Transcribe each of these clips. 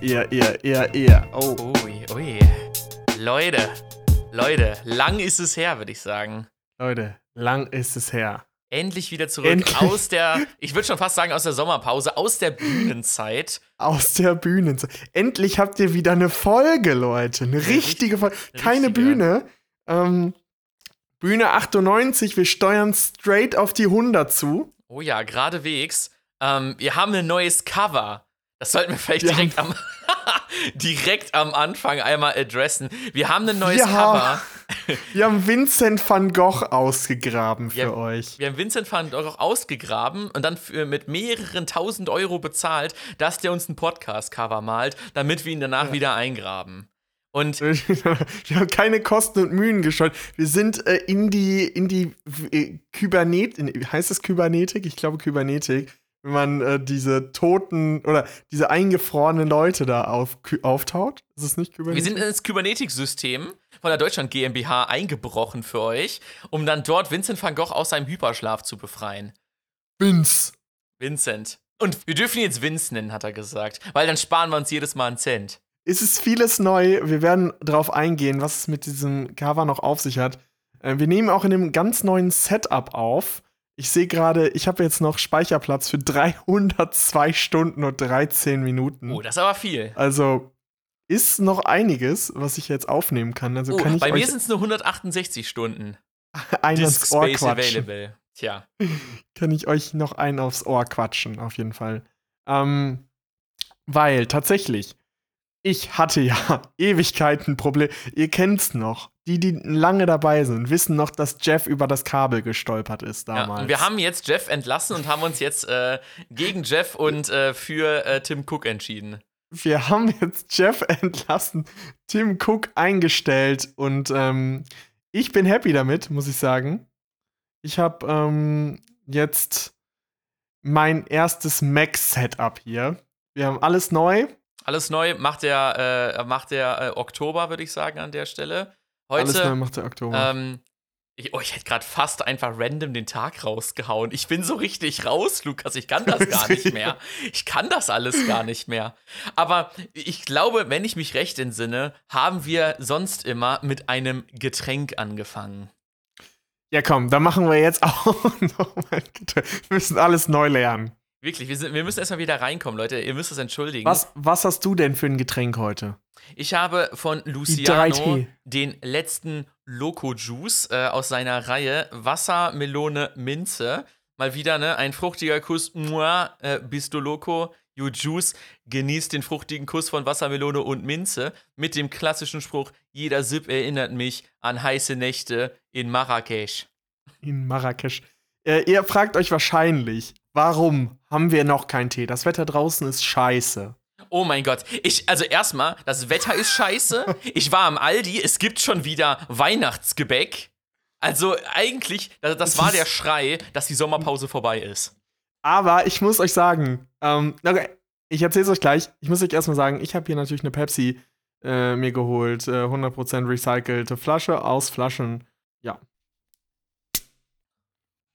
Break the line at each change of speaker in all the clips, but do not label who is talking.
ihr, ihr, ihr, ihr. Oh.
Ui, ui. Leute, Leute, lang ist es her, würde ich sagen.
Leute, lang ist es her.
Endlich wieder zurück
Endlich.
aus der, ich würde schon fast sagen, aus der Sommerpause, aus der Bühnenzeit.
Aus der Bühne. Endlich habt ihr wieder eine Folge, Leute. Eine richtige Folge. Keine
richtige.
Bühne. Ähm, Bühne 98, wir steuern straight auf die 100 zu.
Oh ja, geradewegs. Ähm, wir haben ein neues Cover. Das sollten wir vielleicht
Wir
direkt am, direkt am Anfang einmal adressen. Wir haben ein neues
Wir
Cover.
Wir haben Vincent van Gogh ausgegraben für
Ja,
euch.
Wir haben Vincent van Gogh ausgegraben und dann für, mit mehreren tausend Euro bezahlt, dass der uns ein Podcast-Cover malt, damit wir ihn danach wieder eingraben. Und
Wir haben keine Kosten und Mühen gescheut. Wir sind äh, in die, in die äh, Kybernetik, heißt es Kybernetik? Ich glaube Kybernetik. Wenn man äh, diese toten oder diese eingefrorenen Leute da auf, auftaut. Ist es nicht
wir
Kybernetik?
sind ins Kybernetik-System von der Deutschland GmbH eingebrochen für euch, um dann dort Vincent van Gogh aus seinem Hyperschlaf zu befreien.
Vince.
Vincent. Und wir dürfen ihn jetzt Vince nennen, hat er gesagt, weil dann sparen wir uns jedes Mal einen Cent.
Es ist vieles neu. Wir werden darauf eingehen, was es mit diesem Cover noch auf sich hat. Äh, wir nehmen auch in einem ganz neuen Setup auf. Ich sehe gerade, ich habe jetzt noch Speicherplatz für 302 Stunden und 13 Minuten.
Oh, das ist aber viel.
Also ist noch einiges, was ich jetzt aufnehmen kann. Also
Oh,
kann ich
bei mir sind es nur 168 Stunden.
einen
Disk
aufs Ohr
Space
quatschen.
available. Tja.
Kann ich euch noch einen aufs Ohr quatschen, auf jeden Fall. Ähm, weil tatsächlich, ich hatte ja Ewigkeiten Problem. Ihr kennt's noch. Die, die lange dabei sind, wissen noch, dass Jeff über das Kabel gestolpert ist
Ja,
damals.
und wir haben jetzt Jeff entlassen und haben uns jetzt äh, gegen Jeff und äh, für äh, Tim Cook entschieden.
wir haben jetzt Jeff entlassen, Tim Cook eingestellt und ähm, ich bin happy damit, muss ich sagen. Ich habe ähm, jetzt mein erstes Mac-Setup hier. Wir haben alles neu.
Alles neu macht der, äh, macht der äh, Oktober, würde ich sagen, an der Stelle.
alles neu
Heute,
macht der Oktober.
ähm, ich, oh, ich hätte gerade fast einfach random den Tag rausgehauen. Ich bin so richtig raus, Lukas. Ich kann das gar nicht mehr. Ich kann das alles gar nicht mehr. Aber ich glaube, wenn ich mich recht entsinne, haben wir sonst immer mit einem Getränk angefangen.
ja, komm, dann machen wir jetzt auch noch mal. Wir müssen alles neu lernen.
Wirklich, wir, sind, wir müssen erstmal wieder reinkommen, Leute. Ihr müsst es entschuldigen.
Was, was hast du denn für ein Getränk heute?
Ich habe von Luciano den letzten Loco Juice äh, aus seiner Reihe Wasser, Melone, Minze. Mal wieder, ne? Ein fruchtiger Kuss. Mua, äh, bist du Loco? You Juice. Genießt den fruchtigen Kuss von Wasser, Melone und Minze. Mit dem klassischen Spruch: Jeder Sip erinnert mich an heiße Nächte in Marrakesch.
In Marrakesch. Äh, ihr fragt euch wahrscheinlich, warum haben wir noch keinen Tee? Das Wetter draußen ist scheiße.
Oh mein Gott. Ich, also erstmal, das Wetter ist scheiße. Ich war am Aldi, es gibt schon wieder Weihnachtsgebäck. Also eigentlich, das, das war der Schrei, dass die Sommerpause vorbei ist.
Aber ich muss euch sagen, ähm, okay, ich erzähl's euch gleich. Ich muss euch erstmal sagen, ich habe hier natürlich eine Pepsi äh, mir geholt. Äh, 100% recycelte Flasche aus Flaschen. Ja.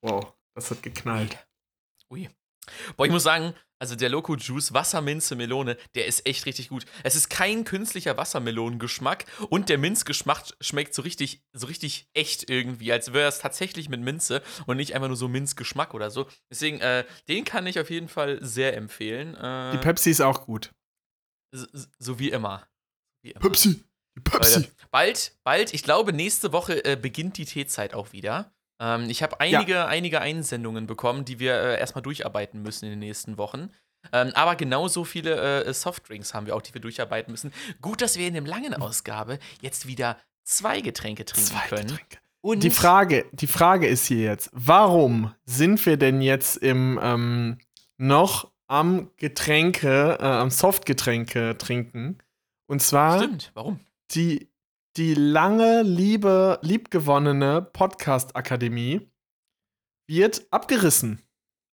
Wow, das hat geknallt.
Ui. Boah, ich muss sagen, also der Loco Juice, Wasserminze, Melone, der ist echt richtig gut. Es ist kein künstlicher Wassermelonengeschmack und der Minzgeschmack schmeckt so richtig, so richtig echt irgendwie, als wäre es tatsächlich mit Minze und nicht einfach nur so Minzgeschmack oder so. Deswegen, äh, den kann ich auf jeden Fall sehr empfehlen. Äh,
Die Pepsi ist auch gut.
so, so wie immer. Wie immer.
Pepsi. Die Pepsi.
Leute, bald, bald, ich glaube, nächste Woche äh, beginnt die Teezeit auch wieder. Ähm, ich habe einige, einige Einsendungen bekommen, die wir äh, erstmal durcharbeiten müssen in den nächsten Wochen. Ähm, aber genauso viele äh, Softdrinks haben wir auch, die wir durcharbeiten müssen. Gut, dass wir in der langen Ausgabe jetzt wieder zwei Getränke trinken
Zwei
können.
Getränke.
Und
Die Frage, die Frage ist hier jetzt, warum sind wir denn jetzt im ähm, noch am Getränke, äh, am Softgetränke trinken? Und zwar
Stimmt, warum?
die, die lange liebe, liebgewonnene Podcast-Akademie wird abgerissen.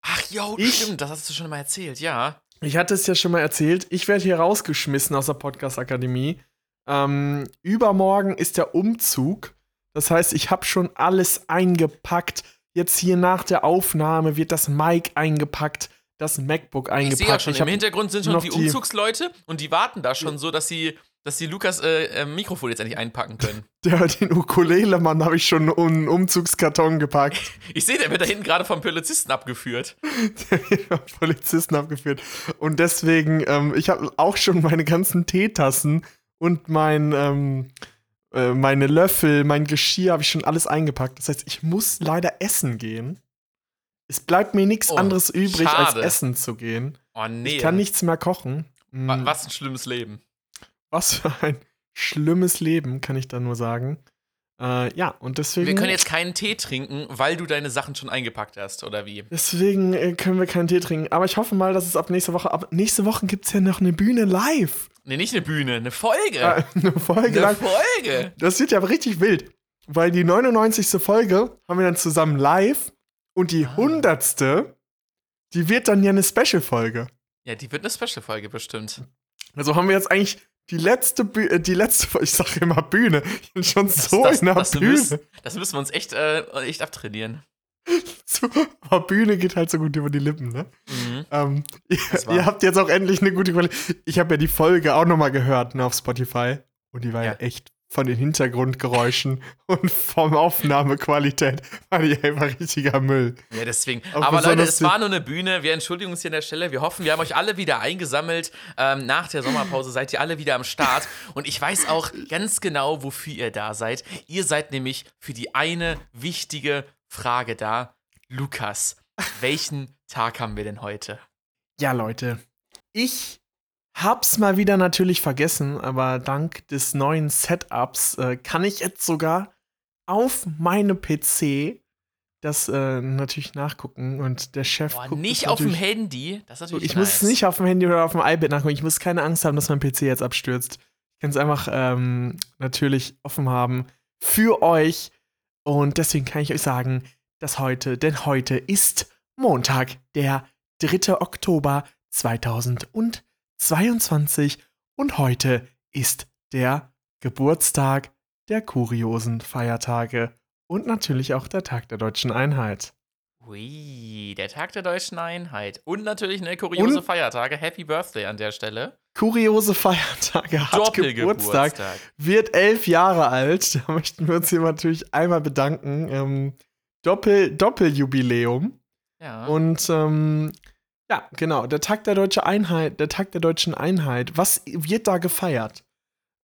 Ach, jo,
Ich-
stimmt, das hast du schon mal erzählt, ja.
Ich hatte es ja schon mal erzählt, ich werde hier rausgeschmissen aus der Podcast-Akademie. Ähm, übermorgen ist der Umzug. Das heißt, ich habe schon alles eingepackt. Jetzt hier nach der Aufnahme wird das Mic eingepackt. das MacBook
Ich
eingepackt.
sehe ja schon,
Ich
im Hintergrund sind schon die- Umzugsleute und die warten da schon so, dass sie, dass sie Lukas äh, äh, Mikrofon jetzt endlich einpacken können.
der, den Ukulele-Mann habe ich schon in einen Umzugskarton gepackt.
Ich sehe, der wird da hinten gerade vom Polizisten abgeführt.
Der wird vom Polizisten abgeführt. Und deswegen, ähm, ich habe auch schon meine ganzen Teetassen und mein, ähm, äh, meine Löffel, mein Geschirr habe ich schon alles eingepackt. Das heißt, ich muss leider essen gehen. Es bleibt mir nichts
Oh,
anderes übrig, als
schade.
essen zu gehen.
Oh nee.
Ich kann nichts mehr kochen. Mm,
Wa- Was ein schlimmes Leben.
Was für ein schlimmes Leben, kann ich da nur sagen. Äh, ja, und deswegen.
Wir können jetzt keinen Tee trinken, weil du deine Sachen schon eingepackt hast, oder wie?
Deswegen äh, können wir keinen Tee trinken. Aber ich hoffe mal, dass es ab nächster Woche. Ab nächste Woche gibt es ja noch eine Bühne live.
Nee, nicht eine Bühne, eine Folge.
Äh, eine Folge
eine. Folge.
Das wird ja richtig wild. Weil die 99. Folge haben wir dann zusammen live. Und die
Ah.
100. Die wird dann ja eine Special-Folge.
Ja, die wird eine Special-Folge bestimmt.
Also haben wir jetzt eigentlich die letzte, Bü äh, die letzte, ich sage immer Bühne. Ich bin schon so
das,
in der
das,
Bühne.
müssen, das müssen wir uns echt, äh, echt abtrainieren.
So, aber Bühne geht halt so gut über die Lippen, ne?
Mhm.
Ähm, ihr,
Das
ihr habt jetzt auch endlich eine gute Qualität. Ich habe ja die Folge auch nochmal gehört ne, auf Spotify. Und die war ja.
Ja.
echt von den Hintergrundgeräuschen und vom Aufnahmequalität war die einfach richtiger Müll.
Ja, deswegen.
Auch
Aber Leute, es war nur eine Bühne. Wir entschuldigen uns hier an der Stelle. Wir hoffen, wir haben euch alle wieder eingesammelt. Ähm, nach der Sommerpause seid ihr alle wieder am Start. Und ich weiß auch ganz genau, wofür ihr da seid. Ihr seid nämlich für die eine wichtige Frage da. Lukas, welchen Tag haben wir denn heute?
Ja, Leute. Ich hab's mal wieder natürlich vergessen, aber dank des neuen Setups äh, kann ich jetzt sogar auf meinem PC das äh, natürlich nachgucken und der Chef
Boah,
guckt
nicht auf dem Handy. Das ist natürlich
Ich
nice.
muss es nicht auf dem Handy oder auf dem iPad nachgucken. Ich muss keine Angst haben, dass mein PC jetzt abstürzt. Ich kann es einfach ähm, natürlich offen haben für euch. Und deswegen kann ich euch sagen, dass heute, denn heute ist Montag, der 3. Oktober 2022. Und heute ist der Geburtstag der kuriosen Feiertage und natürlich auch der Tag der deutschen Einheit.
Ui, der Tag der deutschen Einheit. Und natürlich eine kuriose
Und-
Feiertage. Happy Birthday an der Stelle.
Kuriose Feiertage hat Geburtstag. Wird elf Jahre alt. Da möchten wir uns hier natürlich einmal bedanken. Ähm, Doppel, Doppeljubiläum.
Ja.
Und ähm, ja, genau, der Tag der deutschen Einheit, der Tag der deutschen Einheit. Was wird da gefeiert?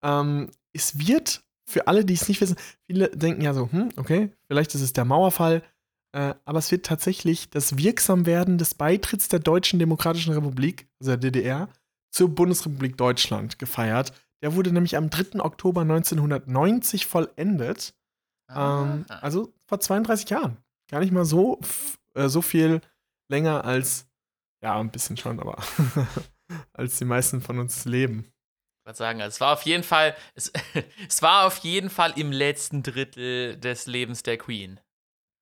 Ähm, es wird, für alle, die es nicht wissen, viele denken ja so, hm, okay, vielleicht ist es der Mauerfall, äh, aber es wird tatsächlich das Wirksamwerden des Beitritts der Deutschen Demokratischen Republik, also der DDR, zur Bundesrepublik Deutschland gefeiert. Der wurde nämlich am 3. Oktober 1990 vollendet. Ähm, also vor 32 Jahren. Gar nicht mal so, äh, so viel länger als, ja, ein bisschen schon, aber als die meisten von uns leben.
Ich wollte sagen, es war auf jeden Fall, es, es war auf jeden Fall im letzten Drittel des Lebens der Queen.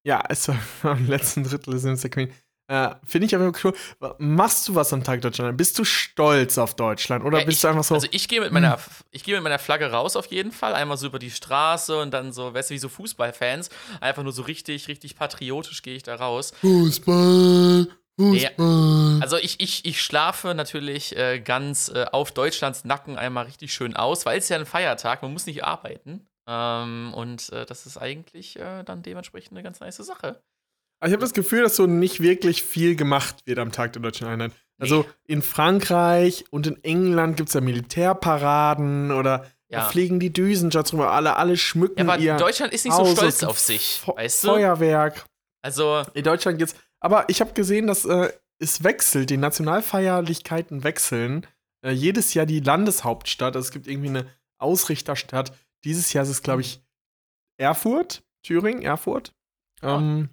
Ja, es war im letzten Drittel des Lebens der Queen. Äh, Finde ich aber cool. Machst du was am Tag Deutschland? Bist du stolz auf Deutschland? Oder
Ja,
bist
ich,
du einfach so,
Also ich gehe mit meiner, ich gehe mit meiner Flagge raus auf jeden Fall, einmal so über die Straße und dann so, weißt du, wie so Fußballfans, einfach nur so richtig, richtig patriotisch gehe ich da raus.
Fußball, Fußball.
Also ich, ich, ich schlafe natürlich äh, ganz äh, auf Deutschlands Nacken einmal richtig schön aus, weil es ja ein Feiertag, man muss nicht arbeiten. Ähm, und äh, das ist eigentlich äh, dann dementsprechend eine ganz nice Sache.
Ich habe das Gefühl, dass so nicht wirklich viel gemacht wird am Tag der deutschen Einheit. Also in Frankreich und in England gibt es ja Militärparaden oder da
Ja.
fliegen die Düsenjets rüber, alle, alle schmücken
Ja, aber
ihr
Deutschland ist nicht so
Haus, es
stolz auf sich,
Fe-
weißt du?
Feuerwerk.
Also,
In Deutschland geht's. Aber ich habe gesehen, dass äh, es wechselt, die Nationalfeierlichkeiten wechseln. Äh, jedes Jahr die Landeshauptstadt. Also es gibt irgendwie eine Ausrichterstadt. Dieses Jahr ist es, glaube ich, Erfurt, Thüringen, Erfurt. Ähm,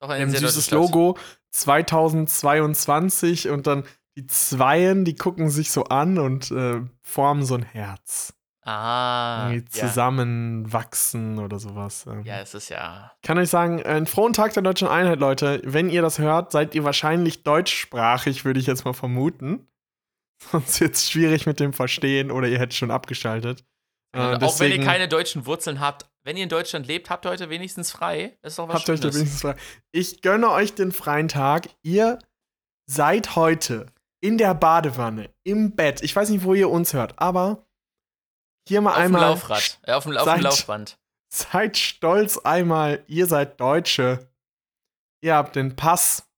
auch
ein
sehr
süßes. Logo 2022 und dann die Zweien, die gucken sich so an und äh, formen so ein Herz.
Ah,
Irgendwie
ja.
zusammenwachsen oder sowas.
Ja, es ist ja.
kann euch sagen, einen frohen Tag der deutschen Einheit, Leute. Wenn ihr das hört, seid ihr wahrscheinlich deutschsprachig, würde ich jetzt mal vermuten. Sonst wird es schwierig mit dem Verstehen oder ihr hättet schon abgeschaltet. Äh,
auch wenn ihr keine deutschen Wurzeln habt, wenn ihr in Deutschland lebt, habt ihr heute wenigstens frei. Das ist doch was
habt ihr euch
Schönes.
wenigstens frei. Ich gönne euch den freien Tag. Ihr seid heute in der Badewanne, im Bett, ich weiß nicht, wo ihr uns hört, aber hier mal
Auf
einmal.
dem Laufrad. Äh, auf dem, auf dem
seid-
Laufband.
Seid stolz einmal, ihr seid Deutsche. Ihr habt den Pass,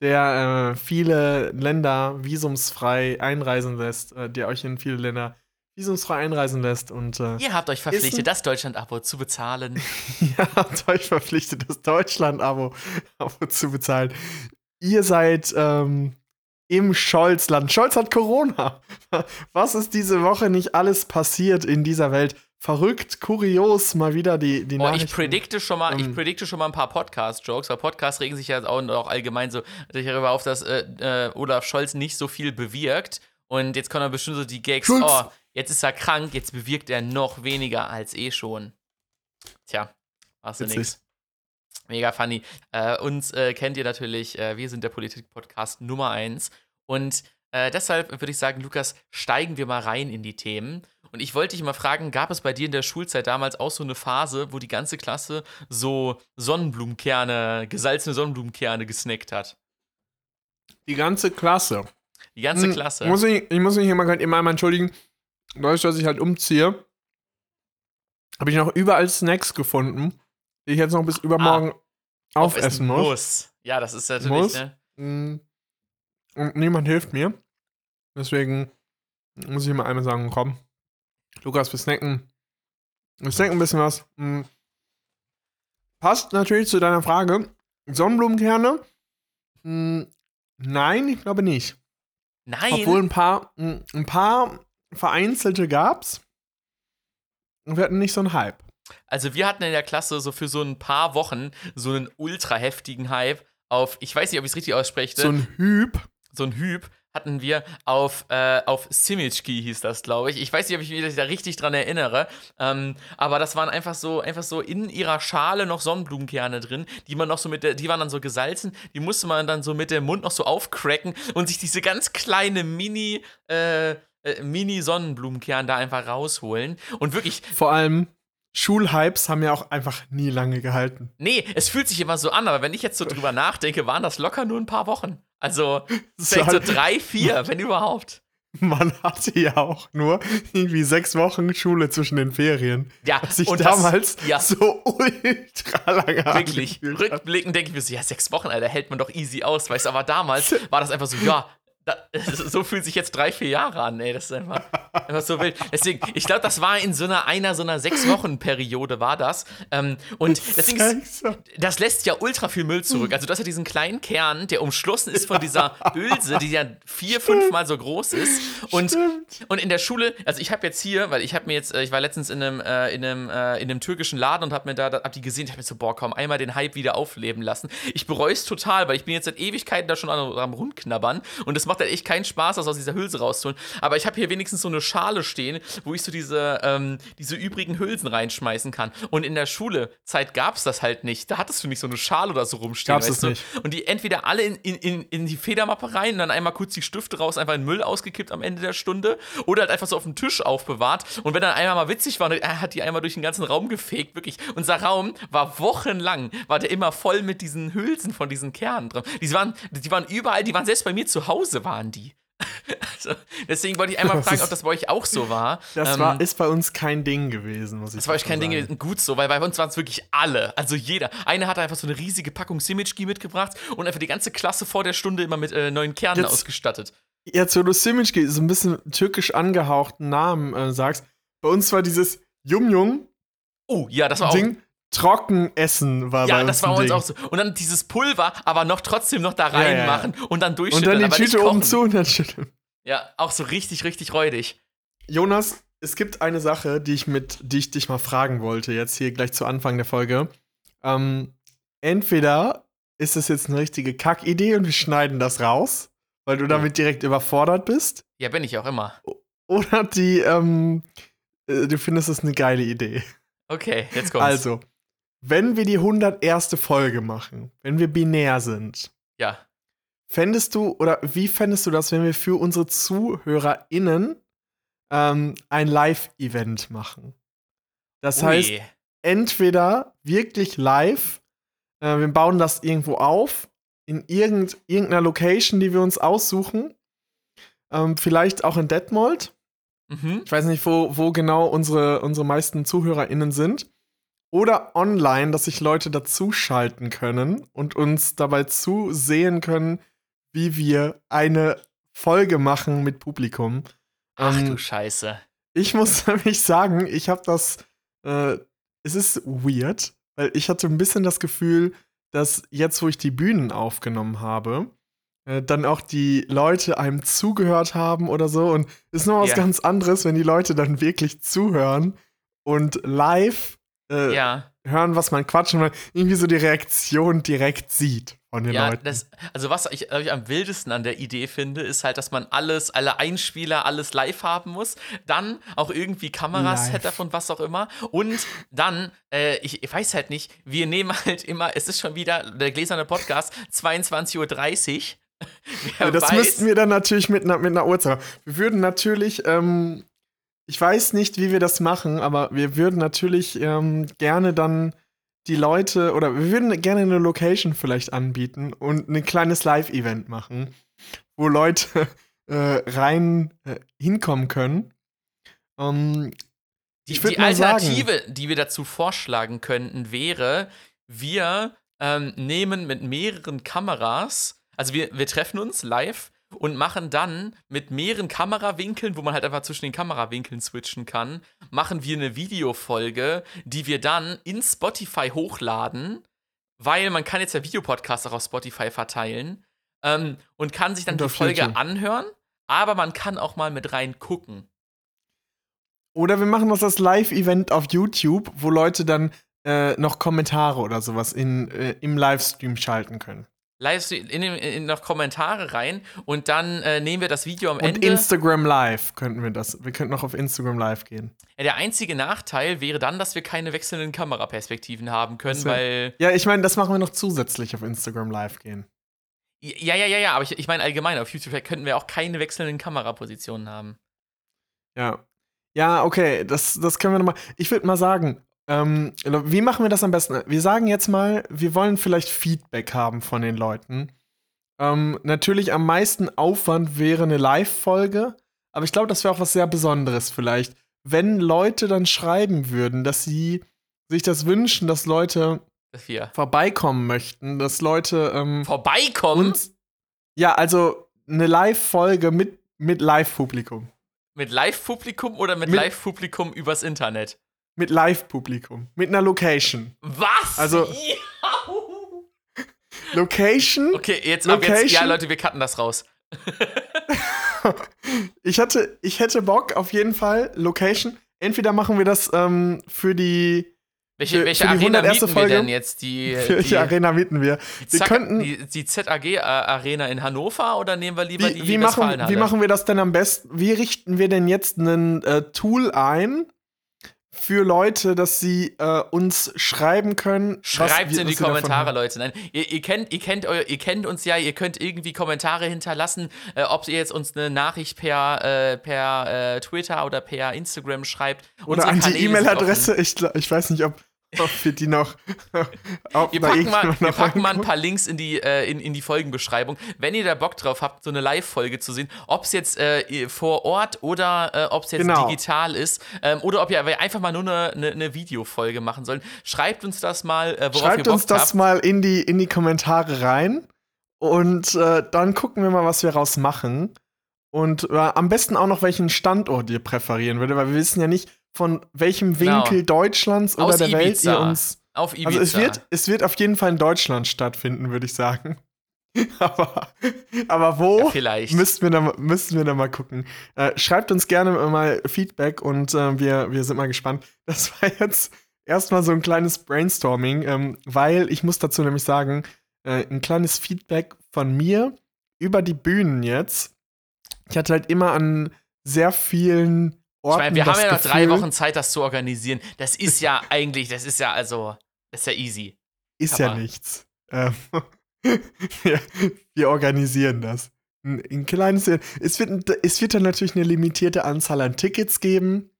der äh, viele Länder visumsfrei einreisen lässt, äh, der euch in viele Länder visumsfrei einreisen lässt und äh,
Ihr habt euch verpflichtet, das Deutschland-Abo zu bezahlen.
ihr habt euch verpflichtet, das Deutschland-Abo Abo zu bezahlen. Ihr seid ähm, im Scholzland. Scholz hat Corona. Was ist diese Woche nicht alles passiert in dieser Welt? Verrückt, kurios, mal wieder die, die
Oh, ich predikte schon mal, ich
Ähm.
predikte schon mal ein paar Podcast-Jokes, weil Podcasts regen sich ja auch, auch allgemein so darüber auf, dass äh, äh, Olaf Scholz nicht so viel bewirkt. Und jetzt kommen dann bestimmt so die Gags,
Schulz.
oh, jetzt ist er krank, jetzt bewirkt er noch weniger als eh schon. Tja, hast du
Witzig.
Mega funny. Äh, uns äh, kennt ihr natürlich, äh, wir sind der Politik-Podcast Nummer 1. Und äh, deshalb würde ich sagen, Lukas, steigen wir mal rein in die Themen. Und ich wollte dich mal fragen, gab es bei dir in der Schulzeit damals auch so eine Phase, wo die ganze Klasse so Sonnenblumenkerne, gesalzene Sonnenblumenkerne gesnackt hat?
Die ganze Klasse.
Die ganze
Hm,
Klasse.
Muss ich, ich muss mich hier mal grad immer einmal entschuldigen. Dadurch, dass ich halt umziehe, habe ich noch überall Snacks gefunden, ich jetzt noch bis übermorgen aufessen muss.
Ja, das ist natürlich,
Muss.
ne?
Mm. Und niemand hilft mir. Deswegen muss ich immer einmal sagen, komm, Lukas, wir snacken. Wir snacken ein bisschen was. Mm. Passt natürlich zu deiner Frage. Sonnenblumenkerne? Mm, Nein, ich glaube nicht.
Nein.
Obwohl ein paar, ein paar vereinzelte gab's. Und wir hatten nicht so einen Hype.
Also wir hatten in der Klasse so für so ein paar Wochen so einen ultra heftigen Hype auf, ich weiß nicht, ob ich es richtig ausspreche,
So ein Hype.
so ein Hyp hatten wir auf, äh, auf Simitschki hieß das, glaube ich. Ich weiß nicht, ob ich mich da richtig dran erinnere. Ähm, aber das waren einfach so, einfach so in ihrer Schale noch Sonnenblumenkerne drin, die man noch so mit der, die waren dann so gesalzen, die musste man dann so mit dem Mund noch so aufcracken und sich diese ganz kleine Mini, äh, äh, Mini-Sonnenblumenkern da einfach rausholen. Und wirklich,
Vor allem, Schulhypes haben ja auch einfach nie lange gehalten.
nee, es fühlt sich immer so an, aber wenn ich jetzt so drüber nachdenke, waren das locker nur ein paar Wochen. Also, vielleicht so drei, vier, wenn überhaupt.
Man hatte ja auch nur irgendwie sechs Wochen Schule zwischen den Ferien.
Ja,
Was sich
und das-
damals
ja.
so ultra lange
Wirklich. Rückblickend denke ich mir so, ja, sechs Wochen, Alter, hält man doch easy aus, weißt du, aber damals war das einfach so, ja, da, so fühlt sich jetzt drei, vier Jahre an, ey, das ist einfach, einfach so wild. Deswegen, ich glaube, das war in so einer, einer so einer sechs Wochen Periode war das. Ähm, und deswegen ist, das lässt ja ultra viel Müll zurück. Also, du hast ja diesen kleinen Kern, der umschlossen ist von dieser Hülse, die ja vier, fünfmal so groß ist. Und,
Stimmt.
und in der Schule, also ich habe jetzt hier, weil ich habe mir jetzt, äh, ich war letztens in einem, äh, in einem, äh, in einem türkischen Laden und habe mir da, hab die gesehen, ich habe mir so, boah, komm, einmal den Hype wieder aufleben lassen. Ich bereue es total, weil ich bin jetzt seit Ewigkeiten da schon am, am Rundknabbern und es macht halt echt keinen Spaß, das aus dieser Hülse rauszuholen. Aber ich habe hier wenigstens so eine Schale stehen, wo ich so diese, ähm, diese übrigen Hülsen reinschmeißen kann. Und in der Schulezeit gab es das halt nicht. Da hattest du nicht so eine Schale oder so rumstehen.
Gab's
weißt du?
nicht.
Und die entweder alle in, in, in, in die Federmappe rein und dann einmal kurz die Stifte raus, einfach in den Müll ausgekippt am Ende der Stunde oder halt einfach so auf den Tisch aufbewahrt. Und wenn dann einmal mal witzig war, er hat die einmal durch den ganzen Raum gefegt, wirklich. Unser Raum war wochenlang, war der immer voll mit diesen Hülsen von diesen Kernen drin. Die waren, die waren überall, die waren selbst bei mir zu Hause, waren die. Also, deswegen wollte ich einmal fragen, ob das bei euch auch so war.
Das
Ähm,
war, ist bei uns kein Ding gewesen, muss ich
das war euch kein Ding
sagen.
gewesen. Gut so, weil bei uns waren es wirklich alle. Also jeder. Einer hatte einfach so eine riesige Packung Simitschki mitgebracht und einfach die ganze Klasse vor der Stunde immer mit äh, neuen Kernen
Jetzt-
ausgestattet.
Jetzt, wo du Simic so ein bisschen türkisch angehauchten Namen äh, sagst, bei uns war dieses Jum-Jung-Ding,
Oh, ja, das war auch.
Trockenessen war bei
Ja, das war uns
Ding.
auch so. Und dann dieses Pulver, aber noch trotzdem noch da
Ja, ja, ja.
reinmachen und dann
Und
durchschütteln.
dann die Tüte oben zu und dann schütteln.
Ja, auch so richtig, richtig räudig.
Jonas, es gibt eine Sache, die ich mit, die ich dich mal fragen wollte, jetzt hier gleich zu Anfang der Folge. Ähm, entweder ist es jetzt eine richtige Kackidee und wir schneiden das raus, weil du damit direkt überfordert bist,
Ja, bin ich auch immer.
oder die, ähm, äh, du findest es eine geile Idee.
Okay, jetzt kommt's.
Also, wenn wir die 101. Folge machen, wenn wir binär sind,
Ja.
fändest du, oder wie fändest du das, wenn wir für unsere ZuhörerInnen ähm, ein Live-Event machen? Das heißt,
Ui.
entweder wirklich live, äh, wir bauen das irgendwo auf, in irgend, irgendeiner Location, die wir uns aussuchen. Ähm, vielleicht auch in Detmold.
Mhm.
Ich weiß nicht, wo, wo genau unsere, unsere meisten ZuhörerInnen sind. Oder online, dass sich Leute dazuschalten können und uns dabei zusehen können, wie wir eine Folge machen mit Publikum.
Ach
Ähm,
du Scheiße.
ich muss nämlich sagen, ich habe das. Äh, es ist weird, weil ich hatte ein bisschen das Gefühl, dass jetzt, wo ich die Bühnen aufgenommen habe, äh, dann auch die Leute einem zugehört haben oder so. Und es ist noch was
Ja.
ganz anderes, wenn die Leute dann wirklich zuhören und live äh,
Ja.
hören, was man quatscht und man irgendwie so die Reaktion direkt sieht von den
Ja,
Leuten.
das, also was ich, ich am wildesten an der Idee finde, ist halt, dass man alles, alle Einspieler, alles live haben muss. Dann auch irgendwie Kameras,
Live.
Setup und was auch immer. Und dann, äh, ich, ich weiß halt nicht, wir nehmen halt immer, es ist schon wieder der gläserne Podcast, 22.30 Uhr.
Ja, das
weiß,
müssten wir dann natürlich mit einer, mit einer Uhrzeit. machen. Wir würden natürlich, ähm, ich weiß nicht, wie wir das machen, aber wir würden natürlich ähm, gerne dann die Leute oder wir würden gerne eine Location vielleicht anbieten und ein kleines Live-Event machen, wo Leute äh, rein äh, hinkommen können. Ähm,
Die, die
mal sagen-
Alternative, die wir dazu vorschlagen könnten, wäre, wir ähm, nehmen mit mehreren Kameras, also wir, wir treffen uns live und machen dann mit mehreren Kamerawinkeln, wo man halt einfach zwischen den Kamerawinkeln switchen kann, machen wir eine Videofolge, die wir dann in Spotify hochladen, weil man kann jetzt ja Videopodcasts auch auf Spotify verteilen ähm, und kann sich dann
Und
die Folge
YouTube.
anhören, aber man kann auch mal mit rein gucken.
Oder wir machen das als Live-Event auf YouTube, wo Leute dann äh, noch Kommentare oder sowas in, äh, im Livestream schalten können.
Livestream in, in, noch Kommentare rein und dann äh, nehmen wir das Video am
Und
Ende.
Instagram Live könnten wir das. Wir könnten noch auf Instagram Live gehen.
Ja, der einzige Nachteil wäre dann, dass wir keine wechselnden Kameraperspektiven haben können,
wär-
weil.
Ja, ich meine, das machen wir noch zusätzlich auf Instagram Live gehen.
Ja, ja, ja, ja, aber ich, ich meine allgemein, auf YouTube könnten wir auch keine wechselnden Kamerapositionen haben.
Ja. Ja, okay, das, das können wir nochmal. Ich würde mal sagen, ähm, wie machen wir das am besten? Wir sagen jetzt mal, wir wollen vielleicht Feedback haben von den Leuten. Ähm, natürlich am meisten Aufwand wäre eine Live-Folge, aber ich glaube, das wäre auch was sehr Besonderes vielleicht. Wenn Leute dann schreiben würden, dass sie sich das wünschen, dass Leute
wir
vorbeikommen möchten, dass Leute ähm,
vorbeikommen
uns. Ja, also eine Live-Folge mit, mit Live-Publikum.
mit Live-Publikum oder mit,
Mit-
Live-Publikum übers Internet.
Mit Live-Publikum. Mit einer Location.
Was?
Also-
Ja.
Location?
Okay, jetzt ab jetzt. Ja,
Location?
Leute, wir cutten das raus.
Ich hatte, ich hätte Bock auf jeden Fall. Location. Entweder machen wir das ähm, für die.
Welche, welche
für die
Arena
101.
mieten wir
Folge?
denn jetzt? Die,
Für
die,
welche Arena mieten wir?
die,
wir
Zack-
könnten-
die, die ZAG-Arena in Hannover oder nehmen wir lieber
Wie,
die
wie, machen, wie machen wir das denn am besten? Wie richten wir denn jetzt ein äh, Tool ein für Leute, dass sie äh, uns schreiben können?
Schreibt in die Kommentare? Leute. Nein, ihr, ihr, kennt, ihr, kennt eu, ihr kennt uns ja, ihr könnt irgendwie Kommentare hinterlassen, äh, ob ihr jetzt uns eine Nachricht per, äh, per äh, Twitter oder per Instagram schreibt.
Oder
Unsere
an die
Kanäle
E-Mail-Adresse. Ich, ich weiß nicht, ob, ob wir die noch. ob
Wir packen, mal,
irgendjemand
wir
noch
packen mal ein paar Links in die, äh, in, in die Folgenbeschreibung. Wenn ihr da Bock drauf habt, so eine Live-Folge zu sehen, ob es jetzt äh, ihr- vor Ort oder äh, ob es jetzt
Genau.
digital ist, ähm, oder ob ihr einfach mal nur eine, eine, eine Videofolge machen sollen, schreibt uns das mal, äh, worauf ihr
Schreibt
Bock
uns das
habt.
mal in die, in die Kommentare rein. Und äh, dann gucken wir mal, was wir raus machen. Und äh, am besten auch noch, welchen Standort ihr präferieren würdet, weil wir wissen ja nicht, von welchem
Genau.
Winkel Deutschlands oder
Aus
der Welt
Ibiza.
ihr uns.
Auf Ibiza.
Also es wird, es wird auf jeden Fall in Deutschland stattfinden, würde ich sagen. aber, aber wo?
ja, vielleicht.
Müssten wir, da, mal- müssten wir da mal gucken. Äh, schreibt uns gerne mal Feedback und äh, wir, wir sind mal gespannt. Das war jetzt erstmal so ein kleines Brainstorming, ähm, weil ich muss dazu nämlich sagen, äh, ein kleines Feedback von mir über die Bühnen jetzt. Ich hatte halt immer an sehr vielen
Ich
Orten
meine, wir haben ja noch drei
Gefühl,
Wochen Zeit, das zu organisieren. Das ist ja eigentlich, das ist ja also, das ist ja easy.
Ist ja
aber-
nichts. Ähm, wir, wir organisieren das. Ein, ein kleines. Es wird, es wird dann natürlich eine limitierte Anzahl an Tickets geben.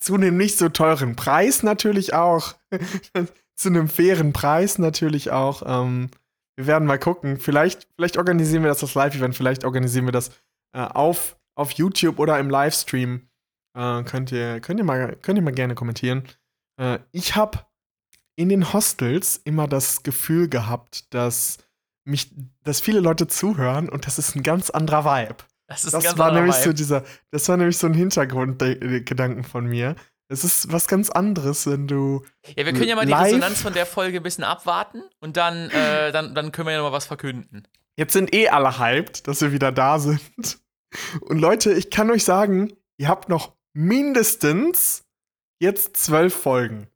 Zu einem nicht so teuren Preis natürlich auch. zu einem fairen Preis natürlich auch. Ähm, Wir werden mal gucken. Vielleicht, vielleicht organisieren wir das als Live-Event, vielleicht organisieren wir das äh, auf, auf YouTube oder im Livestream. Äh, könnt, ihr, könnt, ihr mal, könnt ihr mal gerne kommentieren. Äh, ich habe in den Hostels immer das Gefühl gehabt, dass mich, dass viele Leute zuhören und das ist ein ganz anderer Vibe.
Das, ist
Das
ein ganz
war
anderer
nämlich
Vibe.
so dieser, das war nämlich so ein Hintergrundgedanken von mir. Es ist was ganz anderes, wenn du.
Ja, wir können ja mal die Resonanz von der Folge ein bisschen abwarten und dann, äh, dann, dann können wir ja noch mal was verkünden.
Jetzt sind eh alle hyped, dass wir wieder da sind. Und Leute, ich kann euch sagen, ihr habt noch mindestens jetzt zwölf Folgen.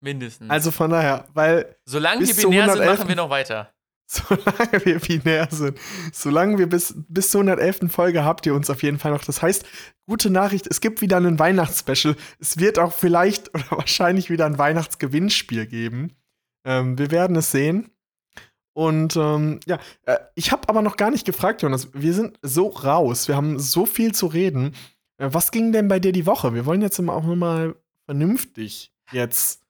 Mindestens.
Also von daher, weil
Solange wir binär sind,
111.
machen wir noch weiter.
solange wir binär sind, solange wir bis, bis zur 111. Folge habt ihr uns auf jeden Fall noch. Das heißt, gute Nachricht, es gibt wieder ein Weihnachtsspecial. Es wird auch vielleicht oder wahrscheinlich wieder ein Weihnachtsgewinnspiel geben. Ähm, wir werden es sehen. Und ähm, ja, äh, ich habe aber noch gar nicht gefragt, Jonas. Wir sind so raus. Wir haben so viel zu reden. Was ging denn bei dir die Woche? Wir wollen jetzt auch noch mal vernünftig jetzt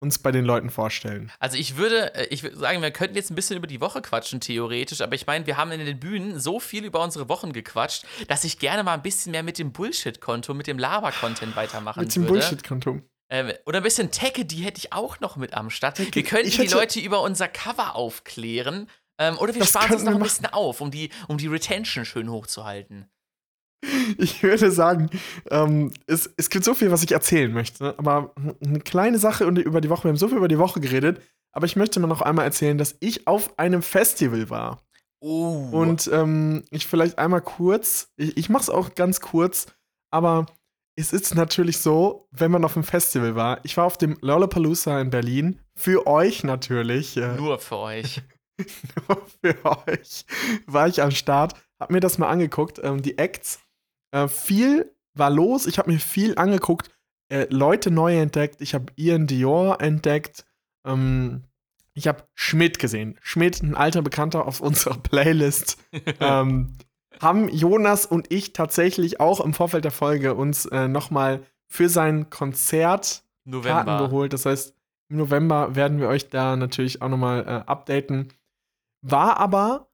uns bei den Leuten vorstellen.
Also ich würde, äh, ich würde sagen, wir könnten jetzt ein bisschen über die Woche quatschen, theoretisch, aber ich meine, wir haben in den Bühnen so viel über unsere Wochen gequatscht, dass ich gerne mal ein bisschen mehr mit dem Bullshit-Konto, mit dem Lava-Content weitermachen
Mit dem
würde.
Bullshit-Konto.
Ähm, oder ein bisschen Tecke, die hätte ich auch noch mit am Start. Wir könnten die Leute über unser Cover aufklären. Ähm, oder wir
Das
sparen uns noch ein bisschen auf, um die, um die Retention schön hochzuhalten.
Ich würde sagen, ähm, es, es gibt so viel, was ich erzählen möchte. Aber eine kleine Sache und über die Woche, wir haben so viel über die Woche geredet, aber ich möchte mal noch einmal erzählen, dass ich auf einem Festival war.
Oh.
Und ähm, ich vielleicht einmal kurz, ich, ich mache es auch ganz kurz, aber es ist natürlich so, wenn man auf einem Festival war, ich war auf dem Lollapalooza in Berlin, für euch natürlich. Äh,
nur für euch.
nur für euch war ich am Start, hab mir das mal angeguckt, ähm, die Acts. Äh, viel war los, ich habe mir viel angeguckt, äh, Leute neu entdeckt, ich habe Ian Dior entdeckt, ähm, ich habe Schmidt gesehen. Schmidt, ein alter Bekannter auf unserer Playlist. ähm, haben Jonas und ich tatsächlich auch im Vorfeld der Folge uns äh, nochmal für sein Konzert Karten
November.
geholt. Das heißt, im November werden wir euch da natürlich auch nochmal äh, updaten. War aber,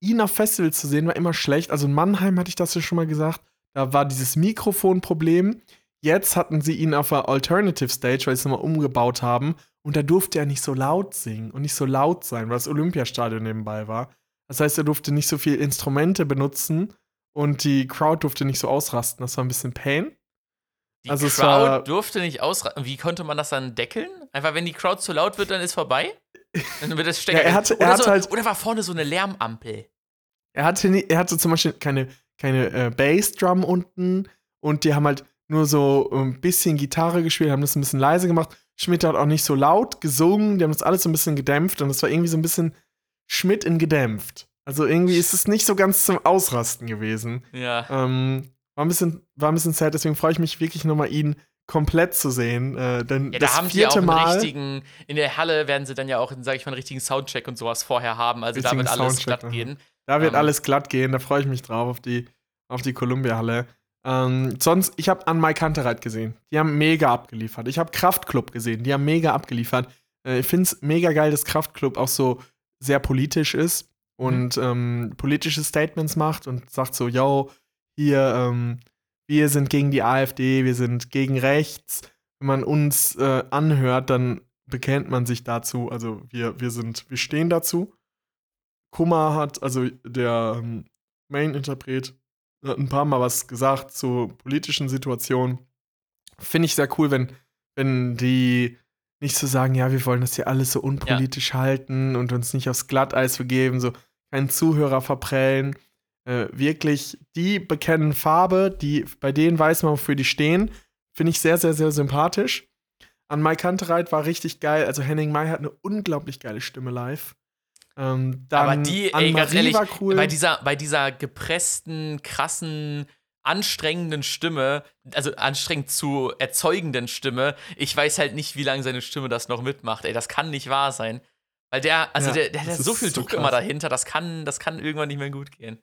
ihn auf Festivals zu sehen, war immer schlecht. Also in Mannheim hatte ich das ja schon mal gesagt. Da war dieses Mikrofonproblem. Jetzt hatten sie ihn auf der Alternative Stage, weil sie es nochmal umgebaut haben. Und da durfte er nicht so laut singen und nicht so laut sein, weil das Olympiastadion nebenbei war. Das heißt, er durfte nicht so viel Instrumente benutzen und die Crowd durfte nicht so ausrasten. Das war ein bisschen Pain.
Die
Also
Crowd
war-
durfte nicht ausrasten. Wie konnte man das dann deckeln? Einfach, wenn die Crowd zu laut wird, dann ist vorbei? Dann wird das stecken.
Ja, er hatte- er
oder,
hat
so,
halt-
oder war vorne so eine Lärmampel?
Er hatte, nie, er hatte zum Beispiel keine, keine äh, Bassdrum unten und die haben halt nur so ein bisschen Gitarre gespielt, haben das ein bisschen leise gemacht. Schmidt hat auch nicht so laut gesungen, die haben das alles so ein bisschen gedämpft und das war irgendwie so ein bisschen Schmidt in gedämpft. Also irgendwie ist es nicht so ganz zum Ausrasten gewesen.
Ja.
Ähm, war, ein bisschen, war ein bisschen sad, deswegen freue ich mich wirklich nochmal, ihn komplett zu sehen. Äh, denn
Ja, da
das
haben die auch
vierte
einen
Mal.
richtigen, in der Halle werden sie dann ja auch, sag ich mal, einen richtigen Soundcheck und sowas vorher haben. Also da wird alles
Soundcheck,
glatt gehen.
Da wird
Ähm.
alles glatt gehen, da freue ich mich drauf auf die, auf die Columbia-Halle. Ähm, sonst, ich habe an Mike Kantereit gesehen. Die haben mega abgeliefert. Ich habe Kraftklub gesehen. Die haben mega abgeliefert. Äh, ich finde es mega geil, dass Kraftklub auch so sehr politisch ist und ähm, politische Statements macht und sagt so, yo, hier, ähm, wir sind gegen die AfD, wir sind gegen rechts. Wenn man uns äh, anhört, dann bekennt man sich dazu. Also wir, wir sind, wir stehen dazu. Kummer hat, also der ähm, Main-Interpret, hat ein paar Mal was gesagt zur politischen Situation. Finde ich sehr cool, wenn, wenn die nicht so sagen, ja, wir wollen das hier alles so unpolitisch halten und uns nicht aufs Glatteis begeben, so keinen Zuhörer verprellen. Äh, wirklich, die bekennen Farbe, die, bei denen weiß man, wofür die stehen. Finde ich sehr, sehr, sehr sympathisch. An Mike Kantereit war richtig geil. Also Henning May hat eine unglaublich geile Stimme live. Ähm,
Aber die, ey, ganz ehrlich,
cool.
bei dieser, bei dieser gepressten, krassen, anstrengenden Stimme, also anstrengend zu erzeugenden Stimme, ich weiß halt nicht, wie lange seine Stimme das noch mitmacht. Ey, das kann nicht wahr sein. Weil der, also
Ja,
der, der hat so viel
so
Druck
krass.
immer dahinter, das kann, das kann irgendwann nicht mehr gut gehen.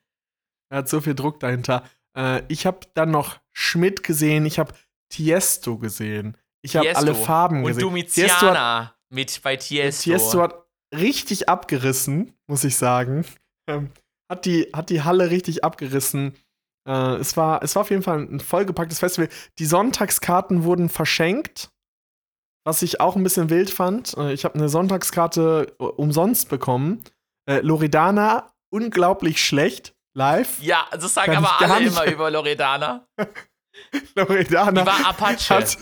Er hat so viel Druck dahinter. Äh, ich habe dann noch Schmidt gesehen, ich habe Tiesto gesehen. Ich habe alle Farben
Und
gesehen. Hat,
Domiziana mit bei Tiesto.
Tiesto hat richtig abgerissen, muss ich sagen. Ähm, hat, die, hat die Halle richtig abgerissen. Äh, es, war, es war auf jeden Fall ein vollgepacktes Festival. Die Sonntagskarten wurden verschenkt, was ich auch ein bisschen wild fand. Äh, ich habe eine Sonntagskarte umsonst bekommen. Äh, Loredana, unglaublich schlecht, live.
Ja, das sagen aber alle immer über Loredana.
Loredana.
Die war Apache.
Hat,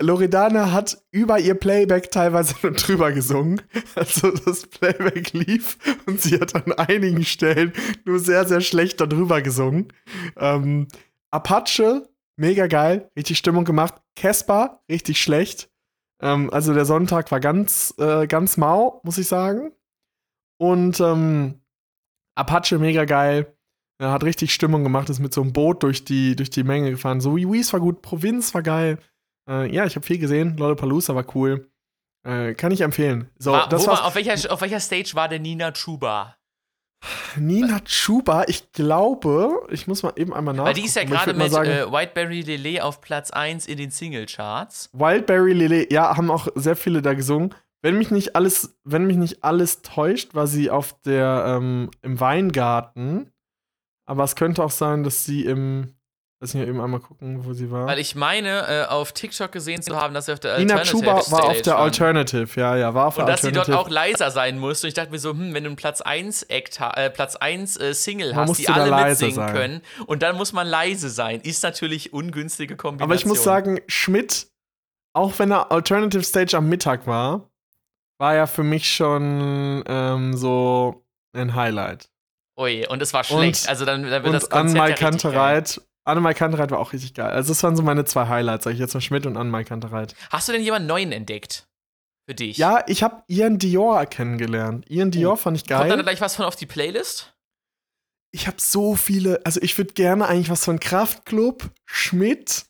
Loredana hat über ihr Playback teilweise drüber gesungen. Also das Playback lief und sie hat an einigen Stellen nur sehr, sehr schlecht darüber gesungen. Ähm, Apache, mega geil, richtig Stimmung gemacht. Casper, richtig schlecht. Ähm, also der Sonntag war ganz, äh, ganz mau, muss ich sagen. Und ähm, Apache, mega geil. Er hat richtig Stimmung gemacht, ist mit so einem Boot durch die, durch die Menge gefahren. So, Wiwis war gut, Provinz war geil. Äh, ja, ich habe viel gesehen. Lollapalooza war cool. Äh, kann ich empfehlen. So,
war,
das
war, auf, welcher, auf welcher Stage war der Nina Chuba?
Nina Chuba, ich glaube, ich muss mal eben einmal nachgucken.
Weil die ist ja gerade mit sagen, äh, Whiteberry Lele auf Platz 1 in den Singlecharts.
Wildberry Lele, ja, haben auch sehr viele da gesungen. Wenn mich nicht alles, wenn mich nicht alles täuscht, war sie auf der ähm, im Weingarten. Aber es könnte auch sein, dass sie im Lass mich eben einmal gucken, wo sie war.
Weil ich meine, äh, auf TikTok gesehen zu haben, dass sie auf der
Nina Alternative Nina Chuba war auf der Alternative, ja, ja, war auf
und
der
Alternative.
Und dass
sie dort auch leiser sein musste. Und ich dachte mir so, hm, wenn du einen Platz 1 Act, äh, Platz 1 äh, Single
man
hast, die alle mitsingen sein. können und dann muss man leise sein, ist natürlich ungünstige Kombination.
Aber ich muss sagen, Schmidt, auch wenn er Alternative Stage am Mittag war, war ja für mich schon ähm, so ein Highlight.
Ui, und es war schlecht. Und, also dann, dann wird das Konzert
Anmal
ja
Kantereit Annemai Kantereit war auch richtig geil. Also, das waren so meine zwei Highlights, sag ich jetzt mal Schmidt und Annemai Kantereit.
Hast du denn jemanden neuen entdeckt? Für dich?
Ja, ich habe Ian Dior kennengelernt. Ian Dior oh. fand ich geil.
Kommt dann gleich was von auf die Playlist?
Ich habe so viele, also ich würde gerne eigentlich was von Kraftklub, Schmidt,